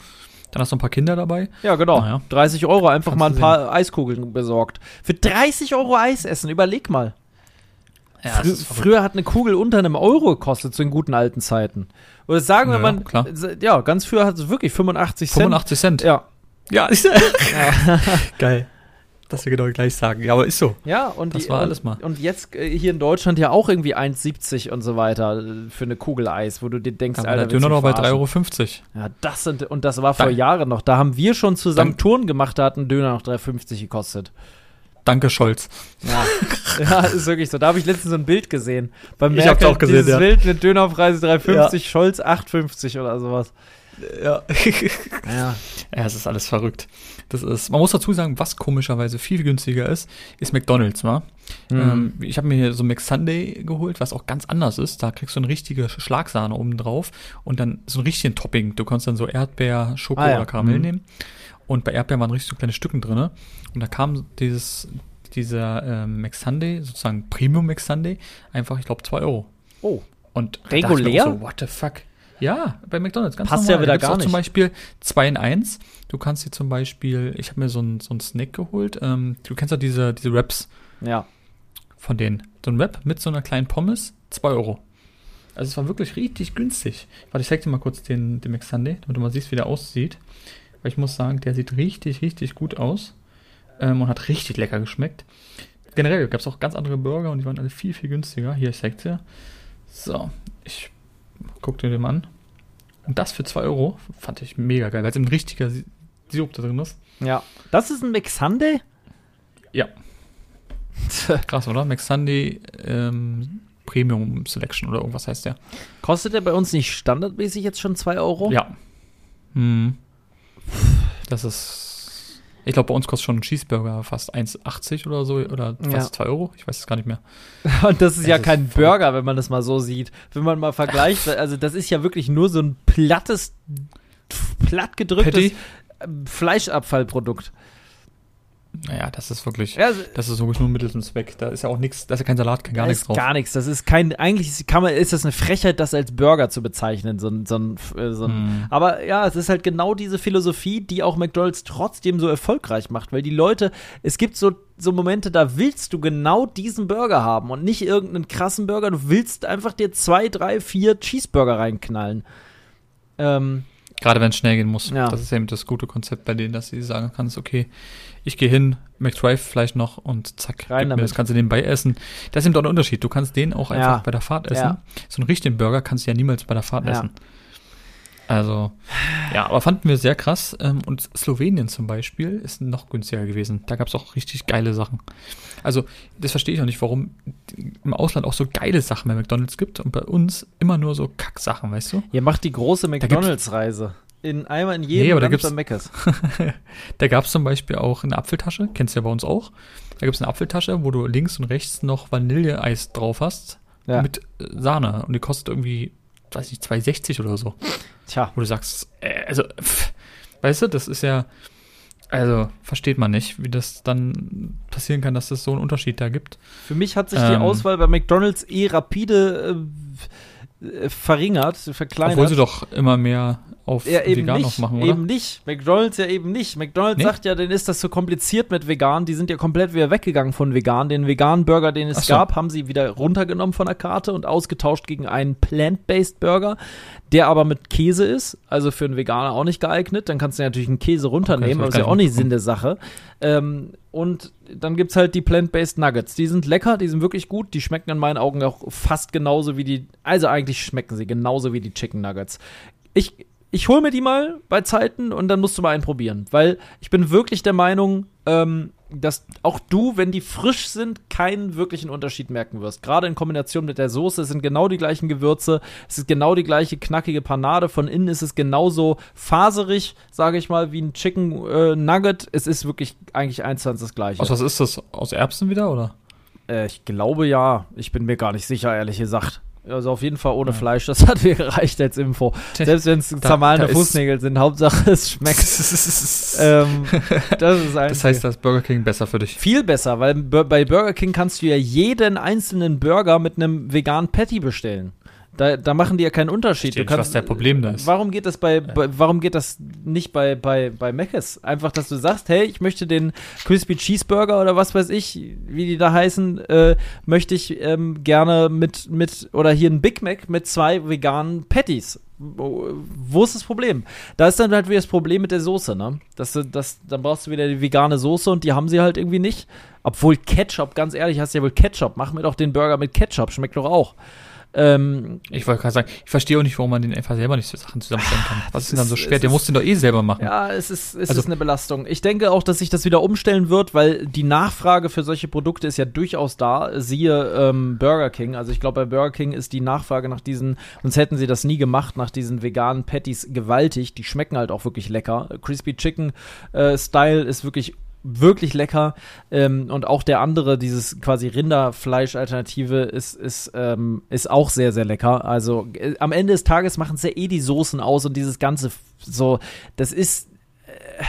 Dann hast du ein paar Kinder dabei. Ja, genau. Naja. 30 Euro einfach Kannst mal ein paar Eiskugeln besorgt. Für 30 Euro Eis essen, überleg mal. Frü früher hat eine Kugel unter einem Euro gekostet, zu den guten alten Zeiten. Oder sagen wir Ja, mal, ja, ganz früher hat es wirklich 85 Cent. 85 Cent. Ja, Ja, ist Geil. Dass wir genau gleich sagen. Ja, aber ist so. Ja, und, Das die, war und, alles mal. und jetzt äh, hier in Deutschland ja auch irgendwie 1,70 und so weiter äh, für eine Kugel Eis, wo du dir denkst, Da war der Döner noch bei verarschen? 3,50 Euro. Ja, das sind, und das war vor Da- Jahren noch. Da haben wir schon zusammen Touren gemacht, da hat ein Döner noch 3,50 gekostet. Danke, Scholz. Ja. ja, ist wirklich so. Da habe ich letztens so ein Bild gesehen. Beim Ich hab's Merkel, auch gesehen, dieses ja. Bild mit Dönerpreise 3,50, Ja. Scholz 8,50 oder sowas. Ja. Ja. Ja, es ist alles verrückt. Das ist, man muss dazu sagen, was komischerweise viel günstiger ist, ist McDonalds, wa? Mhm. Ähm, ich habe mir hier so McSunday geholt, was auch ganz anders ist. Da kriegst du eine richtige Schlagsahne oben drauf und dann so ein richtigen Topping. Du kannst dann so Erdbeer, Schoko Ah, ja. oder Karamell Mhm. nehmen. Und bei Erdbeeren waren richtig so kleine Stücken drin. Und da kam dieses, dieser ähm, McSunday, sozusagen Premium McSunday, einfach, ich glaube, 2 Euro. Oh. Und Regulär? So, what the fuck? Ja, bei McDonalds ganz Passt normal. ja wieder gar auch Zum nicht. Beispiel 2 in 1. Du kannst dir zum Beispiel, ich habe mir so einen so einen Snack geholt. Ähm, du kennst ja diese, diese Wraps Ja. von denen. So ein Wrap mit so einer kleinen Pommes, 2 Euro. Also es war wirklich richtig günstig. Warte, ich zeig dir mal kurz den, den McSunday, damit du mal siehst, wie der aussieht. Weil ich muss sagen, der sieht richtig, richtig gut aus. Ähm, und hat richtig lecker geschmeckt. Generell gab es auch ganz andere Burger und die waren alle viel, viel günstiger. Hier, ich zeig dir. So, ich guck dir den an. Und das für 2 Euro fand ich mega geil, weil es ein richtiger Si- Sirup da drin ist. Ja. Das ist ein McSunday? Ja. Krass, oder? McSunday ähm, Premium Selection oder irgendwas heißt der. Kostet der bei uns nicht standardmäßig jetzt schon 2 Euro? Ja. Hm. Das ist. Ich glaube, bei uns kostet schon ein Cheeseburger fast 1,80 oder so oder Ja. fast 2 Euro. Ich weiß es gar nicht mehr. Und das ist Es ja ist kein verrückt. Burger, wenn man das mal so sieht. Wenn man mal vergleicht, also das ist ja wirklich nur so ein plattes, platt gedrücktes Patty? Fleischabfallprodukt. Naja, das ist wirklich. Ja, also, Das ist wirklich nur Mittel zum Zweck. Da ist ja auch nichts, da ist ja kein Salat, kein gar nichts drauf. Gar nichts. Das ist kein, eigentlich ist, kann man, ist das eine Frechheit, das als Burger zu bezeichnen. So ein, so ein, äh, so ein Hm. Aber ja, es ist halt genau diese Philosophie, die auch McDonalds trotzdem so erfolgreich macht, weil die Leute, es gibt so, so Momente, da willst du genau diesen Burger haben und nicht irgendeinen krassen Burger. Du willst einfach dir zwei, drei, vier Cheeseburger reinknallen. Ähm, Gerade wenn es schnell gehen muss. Ja. Das ist eben das gute Konzept bei denen, dass sie sagen kannst, okay, ich gehe hin, McDrive vielleicht noch und zack, Rein mir das kannst du nebenbei essen. Das ist eben doch ein Unterschied. Du kannst den auch einfach Ja. bei der Fahrt essen. Ja. So einen richtigen Burger kannst du ja niemals bei der Fahrt Ja. essen. Also, ja, aber fanden wir sehr krass. Ähm, und Slowenien zum Beispiel ist noch günstiger gewesen. Da gab es auch richtig geile Sachen. Also, das verstehe ich auch nicht, warum im Ausland auch so geile Sachen bei McDonalds gibt und bei uns immer nur so Kacksachen, weißt du? Ihr macht die große McDonalds-Reise. In einmal in jedem Nee, aber da gibt's- Meckers. da gab es zum Beispiel auch eine Apfeltasche, kennst du ja bei uns auch. Da gibt es eine Apfeltasche, wo du links und rechts noch Vanilleeis drauf hast Ja. mit äh, Sahne. Und die kostet irgendwie, weiß nicht, 2,60 oder so. Tja, Wo du sagst, äh, also, pff, weißt du, das ist ja, also, versteht man nicht, wie das dann passieren kann, dass es so einen Unterschied da gibt. für mich hat sich die Ähm. Auswahl bei McDonalds eh rapide äh, verringert, verkleinert. Obwohl sie doch immer mehr auf Ja, eben vegan nicht. noch machen, oder? Eben nicht. McDonalds ja eben nicht. McDonalds Nee? sagt ja, denen ist das so kompliziert mit vegan. Die sind ja komplett wieder weggegangen von vegan. Den veganen Burger, den es so. gab, haben sie wieder runtergenommen von der Karte und ausgetauscht gegen einen Plant-Based Burger, der aber mit Käse ist. Also für einen Veganer auch nicht geeignet. Dann kannst du natürlich einen Käse runternehmen, das aber ist ja auch ich nicht Sinn der Sache. Ähm, und dann gibt's halt die Plant-Based Nuggets. Die sind lecker, die sind wirklich gut. Die schmecken in meinen Augen auch fast genauso wie die. Also eigentlich schmecken sie genauso wie die Chicken Nuggets. Ich, ich hole mir die mal bei Zeiten und dann musst du mal einen probieren. Weil ich bin wirklich der Meinung, ähm, dass auch du, wenn die frisch sind, keinen wirklichen Unterschied merken wirst. Gerade in Kombination mit der Soße, es sind genau die gleichen Gewürze, es ist genau die gleiche knackige Panade. Von innen ist es genauso faserig, sage ich mal, wie ein Chicken äh, Nugget. Es ist wirklich eigentlich eins zu eins das gleiche. Aus was ist das? Aus Erbsen wieder, oder? Äh, ich glaube ja. Ich bin mir gar nicht sicher, ehrlich gesagt. Also auf jeden Fall ohne Fleisch, das hat mir gereicht als Info. Selbst wenn es zermahlene ist- Fußnägel sind, Hauptsache es schmeckt. ähm, das ist Das heißt, das Burger King besser für dich. viel besser, weil bei Burger King kannst du ja jeden einzelnen Burger mit einem veganen Patty bestellen. Da, da machen die ja keinen Unterschied. Verstehe nicht, was der Problem da ist. Warum geht das bei, bei warum geht das nicht bei bei bei Mc's? Einfach, dass du sagst, hey, ich möchte den Crispy Cheeseburger oder was weiß ich, wie die da heißen, äh, möchte ich ähm, gerne mit mit oder hier ein Big Mac mit zwei veganen Patties. Wo wo ist das Problem? Da ist dann halt wieder das Problem mit der Soße, ne? Dass du, das, dann brauchst du wieder die vegane Soße und die haben sie halt irgendwie nicht. Obwohl Ketchup, ganz ehrlich, hast du ja wohl Ketchup. Mach mir doch den Burger mit Ketchup, schmeckt doch auch. Ähm, Ich wollte gerade sagen, ich verstehe auch nicht, warum man den einfach selber nicht so Sachen zusammenstellen kann. Was ist denn dann so schwer? Der muss den doch eh selber machen. Ja, es ist, es Also- ist eine Belastung. Ich denke auch, dass sich das wieder umstellen wird, weil die Nachfrage für solche Produkte ist ja durchaus da. Siehe ähm, Burger King. Also ich glaube, bei Burger King ist die Nachfrage nach diesen, sonst hätten sie das nie gemacht, nach diesen veganen Patties gewaltig. Die schmecken halt auch wirklich lecker. Crispy Chicken äh, Style ist wirklich wirklich lecker ähm, und auch der andere, dieses quasi Rinderfleisch-Alternative ist, ist, ähm, ist auch sehr, sehr lecker. Also äh, am Ende des Tages machen es ja eh die Soßen aus und dieses ganze so, das ist äh,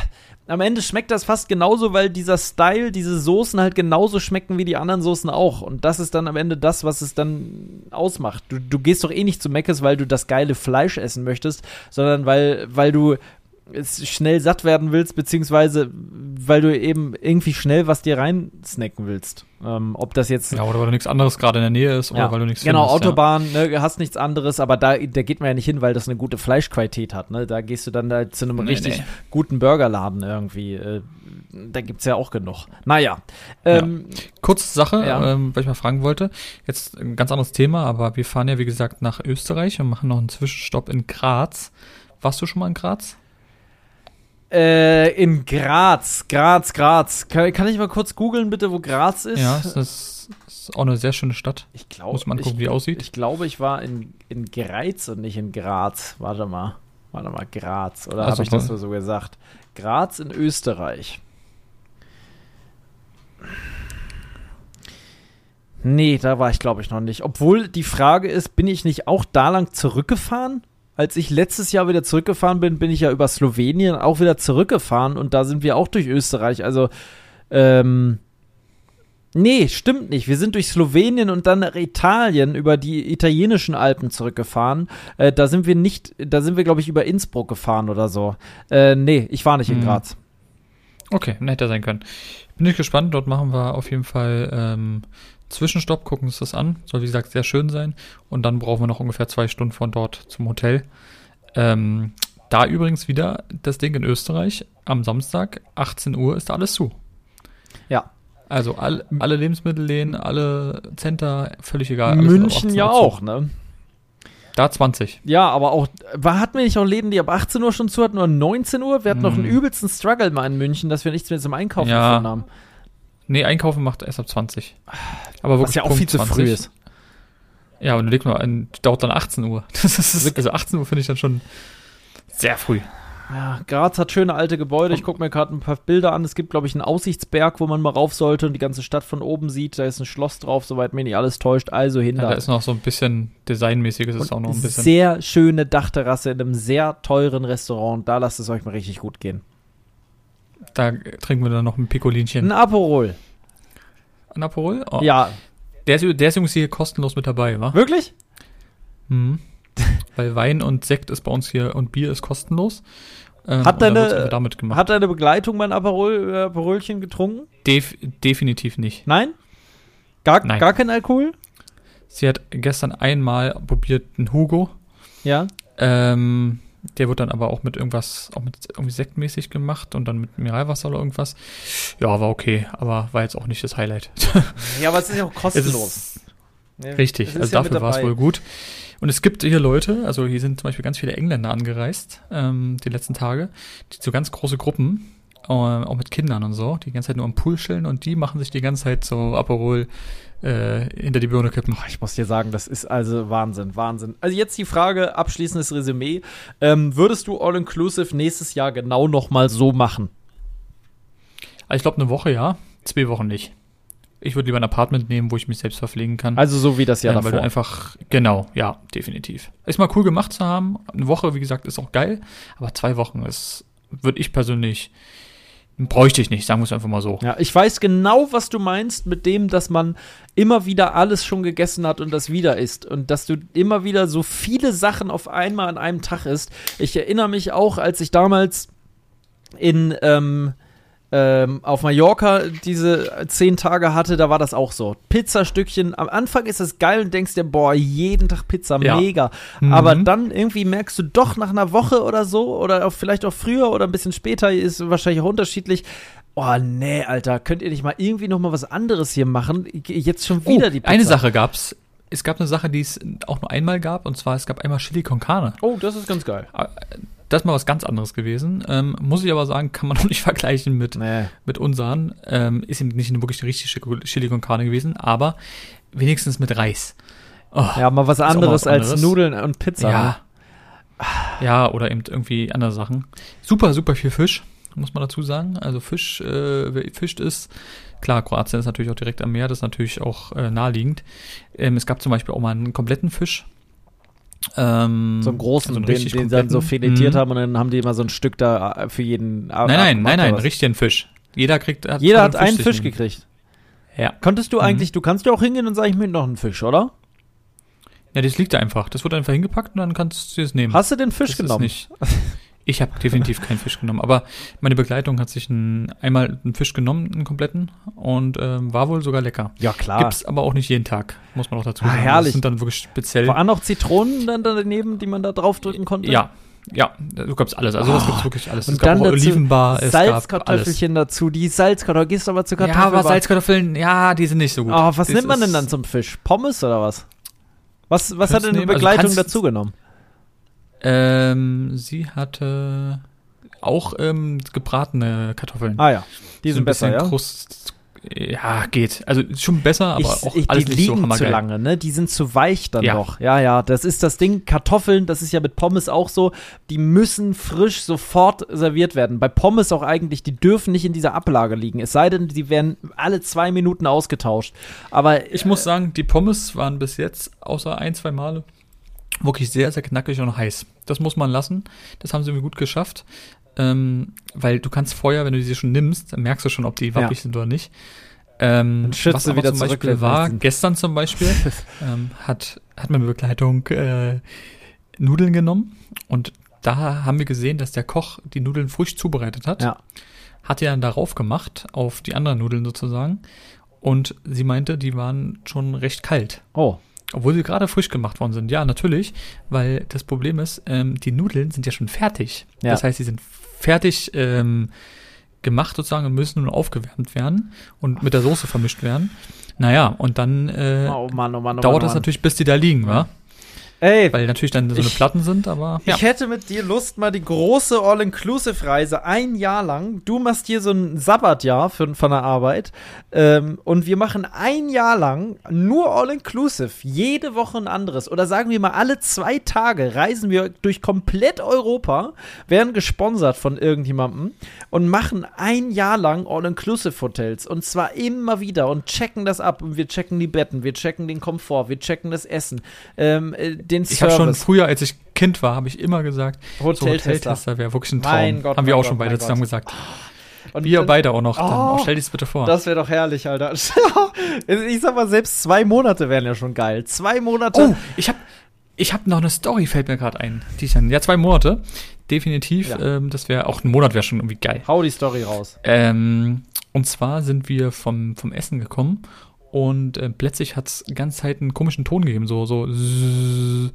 am Ende schmeckt das fast genauso, weil dieser Style, diese Soßen halt genauso schmecken wie die anderen Soßen auch. Und das ist dann am Ende das, was es dann ausmacht. Du, du gehst doch eh nicht zu Meckes, weil du das geile Fleisch essen möchtest, sondern weil, weil du schnell satt werden willst, beziehungsweise weil du eben irgendwie schnell was dir rein snacken willst. Ähm, ob das jetzt Ja, oder weil du nichts anderes gerade in der Nähe ist oder ja, weil du nichts genau, findest. Autobahn, ne, hast nichts anderes, aber da, da geht man ja nicht hin, weil das eine gute Fleischqualität hat. Ne? Da gehst du dann da zu einem Nee, richtig nee. guten Burgerladen irgendwie. Äh, da gibt's ja auch genug. Naja. Ähm, Ja. Kurze Sache, Ja. ähm, weil ich mal fragen wollte. Jetzt ein ganz anderes Thema, aber wir fahren ja, wie gesagt, nach Österreich und machen noch einen Zwischenstopp in Graz. Warst du schon mal in Graz? Äh, in Graz, Graz, Graz. Kann, kann ich mal kurz googeln, bitte, wo Graz ist? Ja, es ist, ist auch eine sehr schöne Stadt. ich glaube, Muss man gucken, ich, wie aussieht. Ich glaube, ich war in, in Greiz und nicht in Graz. Warte mal. Warte mal, Graz. Oder Also habe ich das voll. so gesagt? Graz in Österreich. Nee, da war ich, glaube ich, noch nicht. Obwohl die Frage ist, bin ich nicht auch da lang zurückgefahren? Als ich letztes Jahr wieder zurückgefahren bin, bin ich ja über Slowenien auch wieder zurückgefahren und da sind wir auch durch Österreich. Also, ähm, Nee, stimmt nicht. Wir sind durch Slowenien und dann nach Italien über die italienischen Alpen zurückgefahren. Äh, da sind wir nicht, da sind wir, glaube ich, über Innsbruck gefahren oder so. Äh, nee, ich war nicht in Hm. Graz. Okay, hätte sein können. Bin ich gespannt. Dort machen wir auf jeden Fall ähm, Zwischenstopp, gucken uns das an. Soll wie gesagt sehr schön sein. Und dann brauchen wir noch ungefähr zwei Stunden von dort zum Hotel. Ähm, da übrigens wieder das Ding in Österreich. Am Samstag, 18 Uhr, ist da alles zu. Ja. Also all, alle Lebensmittelläden, alle Center, völlig egal. alles ab München 18 ja zu. auch, ne? Da 20. Ja, aber auch, war, hatten wir nicht auch Läden, die ab 18 Uhr schon zu hatten oder 19 Uhr? Wir hatten noch einen Hm. übelsten Struggle mal in München, dass wir nichts mehr zum Einkaufen Ja. gefunden haben. Nee, einkaufen macht erst ab 20. Aber Was ja auch Punkt viel zu 20. früh ist. Ja, und leg mal, ein- dauert dann 18 Uhr. Das ist, also 18 Uhr finde ich dann schon sehr früh. Ja, Graz hat schöne alte Gebäude. Ich gucke mir gerade ein paar Bilder an. Es gibt, glaube ich, einen Aussichtsberg, wo man mal rauf sollte und die ganze Stadt von oben sieht. Da ist ein Schloss drauf, soweit mir nicht alles täuscht. Also hin Ja, da. da ist noch so ein bisschen designmäßiges, ist auch noch ein bisschen. Sehr schöne Dachterrasse in einem sehr teuren Restaurant. Da lasst es euch mal richtig gut gehen. Da trinken wir dann noch ein Picolinchen. Ein Aperol. Ein Aperol? Oh, Ja, Der ist, der ist übrigens hier kostenlos mit dabei, wa? wirklich? Mhm. Weil Wein und Sekt ist bei uns hier und Bier ist kostenlos. Ähm, Hat deine-. Hat deine Begleitung mein Aperol, äh, Aperolchen getrunken? Def definitiv nicht. Nein? Gar, Nein. gar kein Alkohol? Sie hat gestern einmal probiert einen Hugo. Ja. Ähm, der wird dann aber auch mit irgendwas, auch mit irgendwie sektmäßig gemacht und dann mit Mineralwasser oder irgendwas. Ja, war okay, aber war jetzt auch nicht das Highlight. Ja, aber es ist ja auch kostenlos. ist Ja, richtig, also ja dafür war es wohl gut. Und es gibt hier Leute, also hier sind zum Beispiel ganz viele Engländer angereist, ähm, die letzten Tage, die so ganz große Gruppen, äh, auch mit Kindern und so, die die ganze Zeit nur am Pool chillen und die machen sich die ganze Zeit so Aperol äh, hinter die Birne kippen. Ich muss dir sagen, das ist also Wahnsinn, Wahnsinn. Also jetzt die Frage, abschließendes Resümee. Ähm, würdest du All-Inclusive nächstes Jahr genau nochmal so machen? Also ich glaube eine Woche ja, zwei Wochen nicht. Ich würde lieber ein Apartment nehmen, wo ich mich selbst verpflegen kann. Also so wie das Jahr weil du davor. einfach, genau, ja, definitiv. Ist mal cool gemacht zu haben. Eine Woche, wie gesagt, ist auch geil, aber zwei Wochen ist, würde ich persönlich, bräuchte ich nicht, sagen wir es einfach mal so. Ja, ich weiß genau, was du meinst mit dem, dass man immer wieder alles schon gegessen hat und das wieder isst und dass du immer wieder so viele Sachen auf einmal an einem Tag isst. Ich erinnere mich auch, als ich damals in ähm, ähm, auf Mallorca diese zehn Tage hatte, da war das auch so. Pizzastückchen, am Anfang ist das geil und denkst dir, boah, jeden Tag Pizza, Ja. mega. Mhm. Aber dann irgendwie merkst du doch nach einer Woche oder so oder auch vielleicht auch früher oder ein bisschen später ist wahrscheinlich auch unterschiedlich. Oh nee, Alter, könnt ihr nicht mal irgendwie noch mal was anderes hier machen? Jetzt schon wieder oh, die Pizza. Eine Sache gab's. Es gab eine Sache, die es auch nur einmal gab, und zwar es gab einmal Chili con Carne. Oh, das ist ganz geil. Das ist mal was ganz anderes gewesen. Ähm, muss ich aber sagen, kann man noch nicht vergleichen mit, Nee. mit unseren. Ähm, ist eben nicht eine wirklich richtige Chili con Carne gewesen, aber wenigstens mit Reis. Oh, Ja, mal was auch mal anderes was als anderes. Nudeln und Pizza. Ja. ne? Ja, oder eben irgendwie andere Sachen. Super, super viel Fisch, muss man dazu sagen. Also Fisch, äh, wer fischt ist, klar, Kroatien ist natürlich auch direkt am Meer, das ist natürlich auch äh, naheliegend. Ähm, es gab zum Beispiel auch mal einen kompletten Fisch. Ähm, So einen großen, also einen den, richtig den sie dann so filetiert Mhm. haben und dann haben die immer so ein Stück da äh, für jeden. Nein, nein, nein, nein, richtigen Fisch. Jeder kriegt. Hat Jeder hat einen Fisch nehmen. gekriegt. Ja. Konntest du Mhm. eigentlich, du kannst ja auch hingehen und sagen, ich möchte noch einen Fisch, oder? Ja, das liegt da einfach. Das wird einfach hingepackt und dann kannst du es nehmen. Hast du den Fisch Das ist genommen? Nicht. Ich habe definitiv keinen Fisch genommen, aber meine Begleitung hat sich ein, einmal einen Fisch genommen, einen kompletten, und ähm, war wohl sogar lecker. Ja, klar. Gibt's aber auch nicht jeden Tag, muss man auch dazu Ah, sagen. herrlich. Das sind dann wirklich speziell. Waren noch Zitronen dann daneben, die man da draufdrücken konnte? Ja, ja, du gab's alles. Also, das Oh, gibt's wirklich alles. Und es dann auch Olivenbar, gab alles. Salzkartoffelchen dazu, die Salzkartoffeln. Gehst aber zu Ja, Kartoffeln. aber Salzkartoffeln, ja, die sind nicht so gut. Oh, was Das nimmt man denn dann zum Fisch? Pommes oder was? Was, was hat denn nehmen, also Begleitung kannst- dazu genommen? Ähm, sie hatte auch ähm, gebratene Kartoffeln. Ah ja, die So sind ein besser, ja? Krust, ja, geht. Also schon besser, aber ich, auch ich, alles die nicht so liegen zu lange, ne? Die sind zu weich dann Ja. doch. Ja, ja, das ist das Ding. Kartoffeln, das ist ja mit Pommes auch so, die müssen frisch sofort serviert werden. Bei Pommes auch eigentlich, die dürfen nicht in dieser Ablage liegen. Es sei denn, die werden alle zwei Minuten ausgetauscht. Aber Ich muss sagen, die Pommes waren bis jetzt, außer ein, zwei Male, wirklich sehr, sehr knackig und heiß. Das muss man lassen. Das haben sie irgendwie gut geschafft. Ähm, weil du kannst vorher, wenn du sie schon nimmst, dann merkst du schon, ob die wappig Ja. sind oder nicht. Ähm, was aber wieder zum Beispiel war, gestern zum Beispiel, ähm, hat, hat meine Begleitung äh, Nudeln genommen und da haben wir gesehen, dass der Koch die Nudeln frisch zubereitet hat. Ja. Hat die dann darauf gemacht, auf die anderen Nudeln sozusagen. Und sie meinte, die waren schon recht kalt. oh, Obwohl sie gerade frisch gemacht worden sind. Ja, natürlich, weil das Problem ist, ähm, die Nudeln sind ja schon fertig. Ja. Das heißt, sie sind fertig ähm, gemacht sozusagen und müssen nur aufgewärmt werden und mit der Soße vermischt werden. Naja, und dann äh, oh Mann, oh Mann, oh dauert Mann, das oh Mann. natürlich, bis die da liegen, wa? Ey, weil natürlich dann so eine Ich- Platten sind, aber ja. Ich hätte mit dir Lust, mal die große All-Inclusive-Reise ein Jahr lang. Du machst hier so ein Sabbatjahr für, von der Arbeit. Ähm, und wir machen ein Jahr lang nur All-Inclusive. Jede Woche ein anderes. Oder sagen wir mal, alle zwei Tage reisen wir durch komplett Europa, werden gesponsert von irgendjemandem und machen ein Jahr lang All-Inclusive-Hotels. Und zwar immer wieder und checken das ab. Und wir checken die Betten, wir checken den Komfort, wir checken das Essen, ähm, den Ich habe schon Service. früher, als ich Kind war, habe ich immer gesagt, so Hoteltester. Hoteltester wäre wirklich ein Traum. Mein Gott, Haben wir auch Gott, schon beide zusammen Gott. gesagt. Und Wir dann- beide auch noch. Dann, Oh, oh, stell dir das bitte vor. Das wäre doch herrlich, Alter. ich sag mal, selbst zwei Monate wären ja schon geil. Zwei Monate. oh, ich habe ich hab noch eine Story, fällt mir gerade ein. Die ist dann, ja, zwei Monate. Definitiv. Ja. Ähm, das wäre auch ein Monat wäre schon irgendwie geil. Hau die Story raus. Ähm, und zwar sind wir vom, vom Essen gekommen und äh, plötzlich hat es die ganze Zeit einen komischen Ton gegeben, so, so, und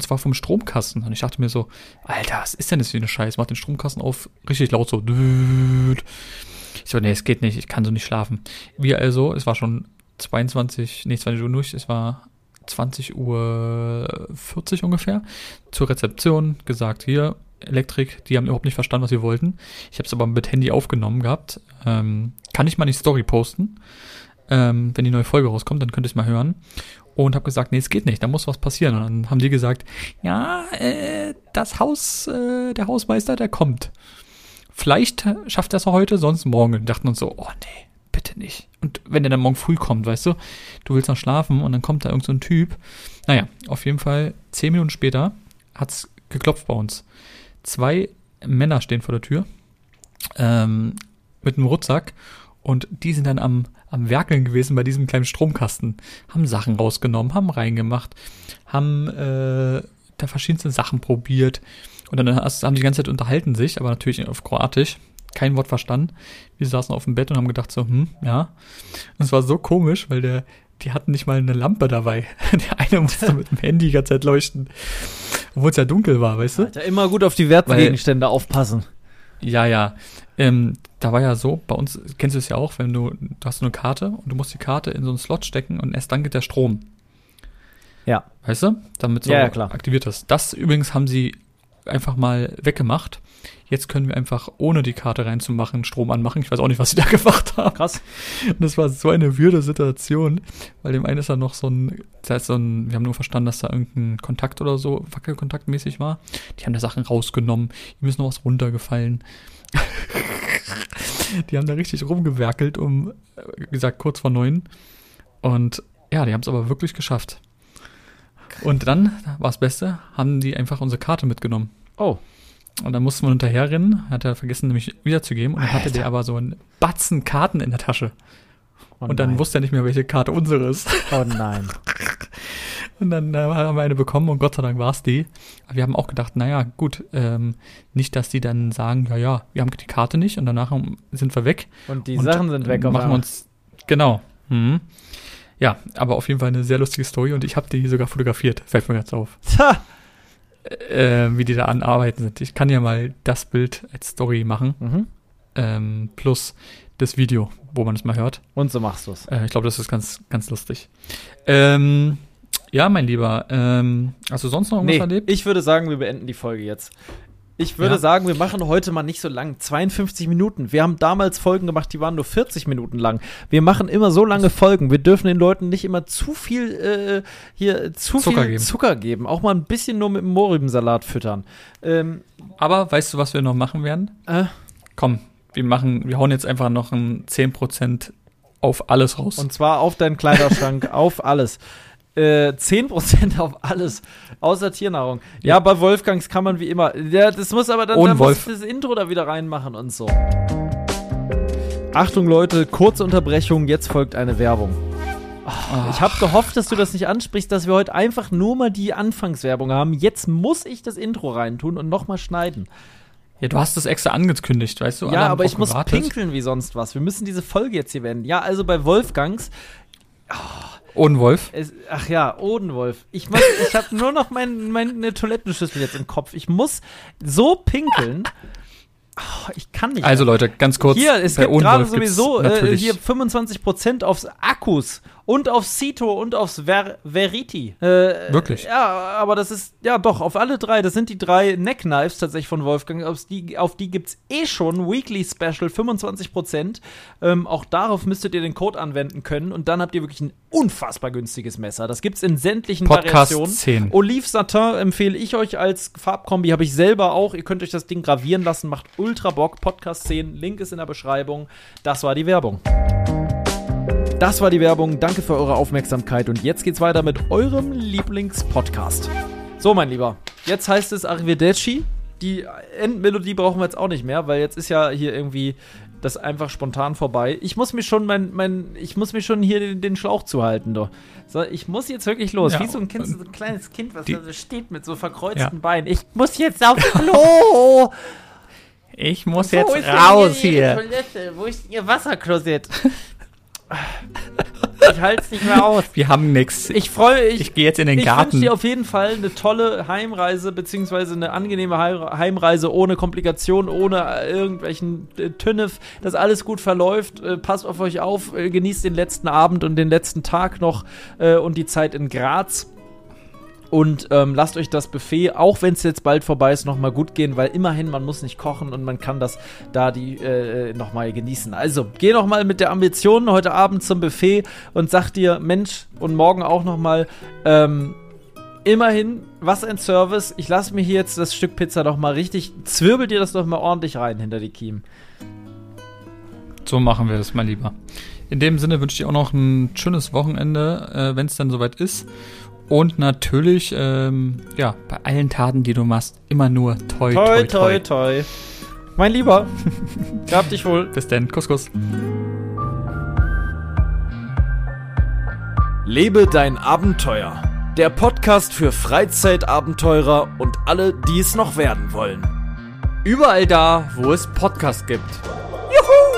zwar vom Stromkasten. Und ich dachte mir so, Alter, was ist denn das für eine Scheiß? Mach den Stromkasten auf, richtig laut so. Ich so, nee, es geht nicht, ich kann so nicht schlafen. Wir also, es war schon 22, nee, 20 Uhr durch, es war 20 Uhr 40 ungefähr, zur Rezeption gesagt, hier, Elektrik, die haben überhaupt nicht verstanden, was wir wollten. Ich habe es aber mit Handy aufgenommen gehabt. Ähm, kann ich mal die Story posten? Ähm, wenn die neue Folge rauskommt, dann könnt ihr es mal hören. Und habe gesagt, nee, es geht nicht, da muss was passieren. Und dann haben die gesagt, ja, äh, das Haus, äh, der Hausmeister, der kommt. Vielleicht schafft er es heute, sonst morgen. Und dachten uns so, oh nee, bitte nicht. Und wenn der dann morgen früh kommt, weißt du, du willst noch schlafen und dann kommt da irgend so Typ. Naja, auf jeden Fall, zehn Minuten später hat's geklopft bei uns. Zwei Männer stehen vor der Tür ähm, mit einem Rucksack und die sind dann am, am Werkeln gewesen bei diesem kleinen Stromkasten. Haben Sachen rausgenommen, haben reingemacht, haben äh, da verschiedenste Sachen probiert. Und dann hast- haben die ganze Zeit unterhalten sich, aber natürlich auf Kroatisch. Kein Wort verstanden. Wir saßen auf dem Bett und haben gedacht so, hm, ja. Und es war so komisch, weil der, die hatten nicht mal eine Lampe dabei. Der eine musste mit dem Handy die ganze Zeit leuchten. Obwohl es ja dunkel war, weißt du? Alter, immer gut auf die Wertgegenstände aufpassen. Ja, ja. Ähm, da war ja so, bei uns, kennst du es ja auch, wenn du, du hast eine Karte und du musst die Karte in so einen Slot stecken und erst dann geht der Strom. Ja. Weißt du? Damit so Ja, ja, aktiviert ist. Das übrigens haben sie einfach mal weggemacht. Jetzt können wir einfach ohne die Karte reinzumachen Strom anmachen. Ich weiß auch nicht, was sie da gemacht haben. Krass. Und das war so eine würde Situation, weil dem einen ist da noch so ein, da ist so ein, wir haben nur verstanden, dass da irgendein Kontakt oder so, Wackelkontaktmäßig war. Die haben da Sachen rausgenommen, ihm ist noch was runtergefallen. Die haben da richtig rumgewerkelt, um, äh, wie gesagt, kurz vor neun. Und ja, die haben es aber wirklich geschafft. Und dann war das Beste, haben die einfach unsere Karte mitgenommen. Oh. Und dann mussten wir hinterherrennen, hat er vergessen, nämlich wiederzugeben. Und dann hatte der aber so einen Batzen Karten in der Tasche. Oh und dann nein. wusste er nicht mehr, welche Karte unsere ist. Oh nein. Und dann äh, haben wir eine bekommen und Gott sei Dank war es die. Aber wir haben auch gedacht, naja, gut, ähm, nicht, dass die dann sagen, ja, ja, wir haben die Karte nicht und danach sind wir weg. Und die und Sachen sind weg. Machen uns, genau. Mhm. Ja, aber auf jeden Fall eine sehr lustige Story und ich habe die sogar fotografiert, fällt mir jetzt auf. Äh, wie die da an Arbeiten sind. Ich kann ja mal das Bild als Story machen, Mhm. ähm, plus das Video, wo man es mal hört. Und so machst du's. Äh, ich glaube, das ist ganz, ganz lustig. Ähm, ja, mein Lieber, ähm, hast du sonst noch irgendwas Nee, erlebt? ich würde sagen, wir beenden die Folge jetzt. Ich würde Ja. sagen, wir machen heute mal nicht so lang. 52 Minuten. Wir haben damals Folgen gemacht, die waren nur 40 Minuten lang. Wir machen immer so lange Folgen. Wir dürfen den Leuten nicht immer zu viel äh, hier zu Zucker viel geben. Zucker geben. Auch mal ein bisschen nur mit dem Mohrrübensalat füttern. Ähm, Aber weißt du, was wir noch machen werden? äh, Komm, wir machen, wir hauen jetzt einfach noch ein 10% auf alles raus. und zwar auf deinen Kleiderschrank, auf alles. Äh, 10% auf alles, außer Tiernahrung. Ja, bei Wolfgangs kann man wie immer. Ja, das muss aber dann, Ohne dann muss ich das Intro da wieder reinmachen und so. Achtung Leute, kurze Unterbrechung, jetzt folgt eine Werbung. Ah, Ich habe gehofft, dass du das nicht ansprichst, dass wir heute einfach nur mal die Anfangswerbung haben. Jetzt muss ich das Intro reintun und nochmal schneiden. ja, du hast das extra angekündigt, weißt du? Ja, aber ich muss gewartet. pinkeln wie sonst was. Wir müssen diese Folge jetzt hier beenden. Ja, also bei Wolfgangs Ohne Wolf. Es, ach ja, Odenwolf. Ich, muss- ich habe nur noch mein, meine Toilettenschüssel jetzt im Kopf. Ich muss so pinkeln. Oh, ich kann nicht. Also Leute, ganz kurz. hier, es gibt gerade sowieso äh, hier 25% aufs Akkus. Und auf Cito und aufs Ver Veriti. Äh, Wirklich? Ja, aber das ist, ja doch, auf alle drei. Das sind die drei Neckknives tatsächlich von Wolfgang. Auf die, auf die gibt es eh schon Weekly Special 25%. Ähm, auch darauf müsstet ihr den Code anwenden können und dann habt ihr wirklich ein unfassbar günstiges Messer. Das gibt es in sämtlichen Podcast Variationen. 10. Olive Satin empfehle ich euch als Farbkombi, habe ich selber auch. Ihr könnt euch das Ding gravieren lassen, macht ultra Bock. Podcast 10, Link ist in der Beschreibung. Das war die Werbung. Das war die Werbung. Danke für eure Aufmerksamkeit und jetzt geht's weiter mit eurem Lieblingspodcast. So, mein Lieber, jetzt heißt es Arrivederci. Die Endmelodie brauchen wir jetzt auch nicht mehr, weil jetzt ist ja hier irgendwie das einfach spontan vorbei. Ich muss mir schon mein, mein ich muss mir schon hier den, den Schlauch zuhalten, doch. So, ich muss jetzt wirklich los. Ja, Wie so ein, kind, so ein kleines Kind, was die- da so steht mit so verkreuzten Ja. Beinen. Ich muss jetzt aufs Klo. Ich muss Wo ist denn Ihre Toilette? Wo ist Ihr Wasserklosett? ich halte es nicht mehr aus. Wir haben nix. Ich freue mich. Ich gehe jetzt in den ich Garten. wünsche dir auf jeden Fall eine tolle Heimreise, beziehungsweise eine angenehme Heimreise ohne Komplikationen, ohne äh, irgendwelchen äh, Tünnef, dass alles gut verläuft. Äh, passt auf euch auf, äh, genießt den letzten Abend und den letzten Tag noch und die Zeit in Graz. Und ähm, lasst euch das Buffet, auch wenn es jetzt bald vorbei ist, nochmal gut gehen, weil immerhin, man muss nicht kochen und man kann das da die äh, nochmal genießen. Also, geh nochmal mit der Ambition heute Abend zum Buffet und sag dir, Mensch, und morgen auch nochmal, ähm, immerhin, was ein Service. Ich lasse mir hier jetzt das Stück Pizza doch mal richtig, zwirbel dir das doch mal ordentlich rein hinter die Kiemen. So machen wir das, mein Lieber. In dem Sinne wünsche ich dir auch noch ein schönes Wochenende, äh, wenn es dann soweit ist. Und natürlich, ähm, ja, bei allen Taten, die du machst, immer nur toi, toi, toi. toi, toi. Mein Lieber, gab dich wohl. Bis dann, Kuss, Kuss. Lebe dein Abenteuer. Der Podcast für Freizeitabenteurer und alle, die es noch werden wollen. Überall da, wo es Podcasts gibt. Juhu!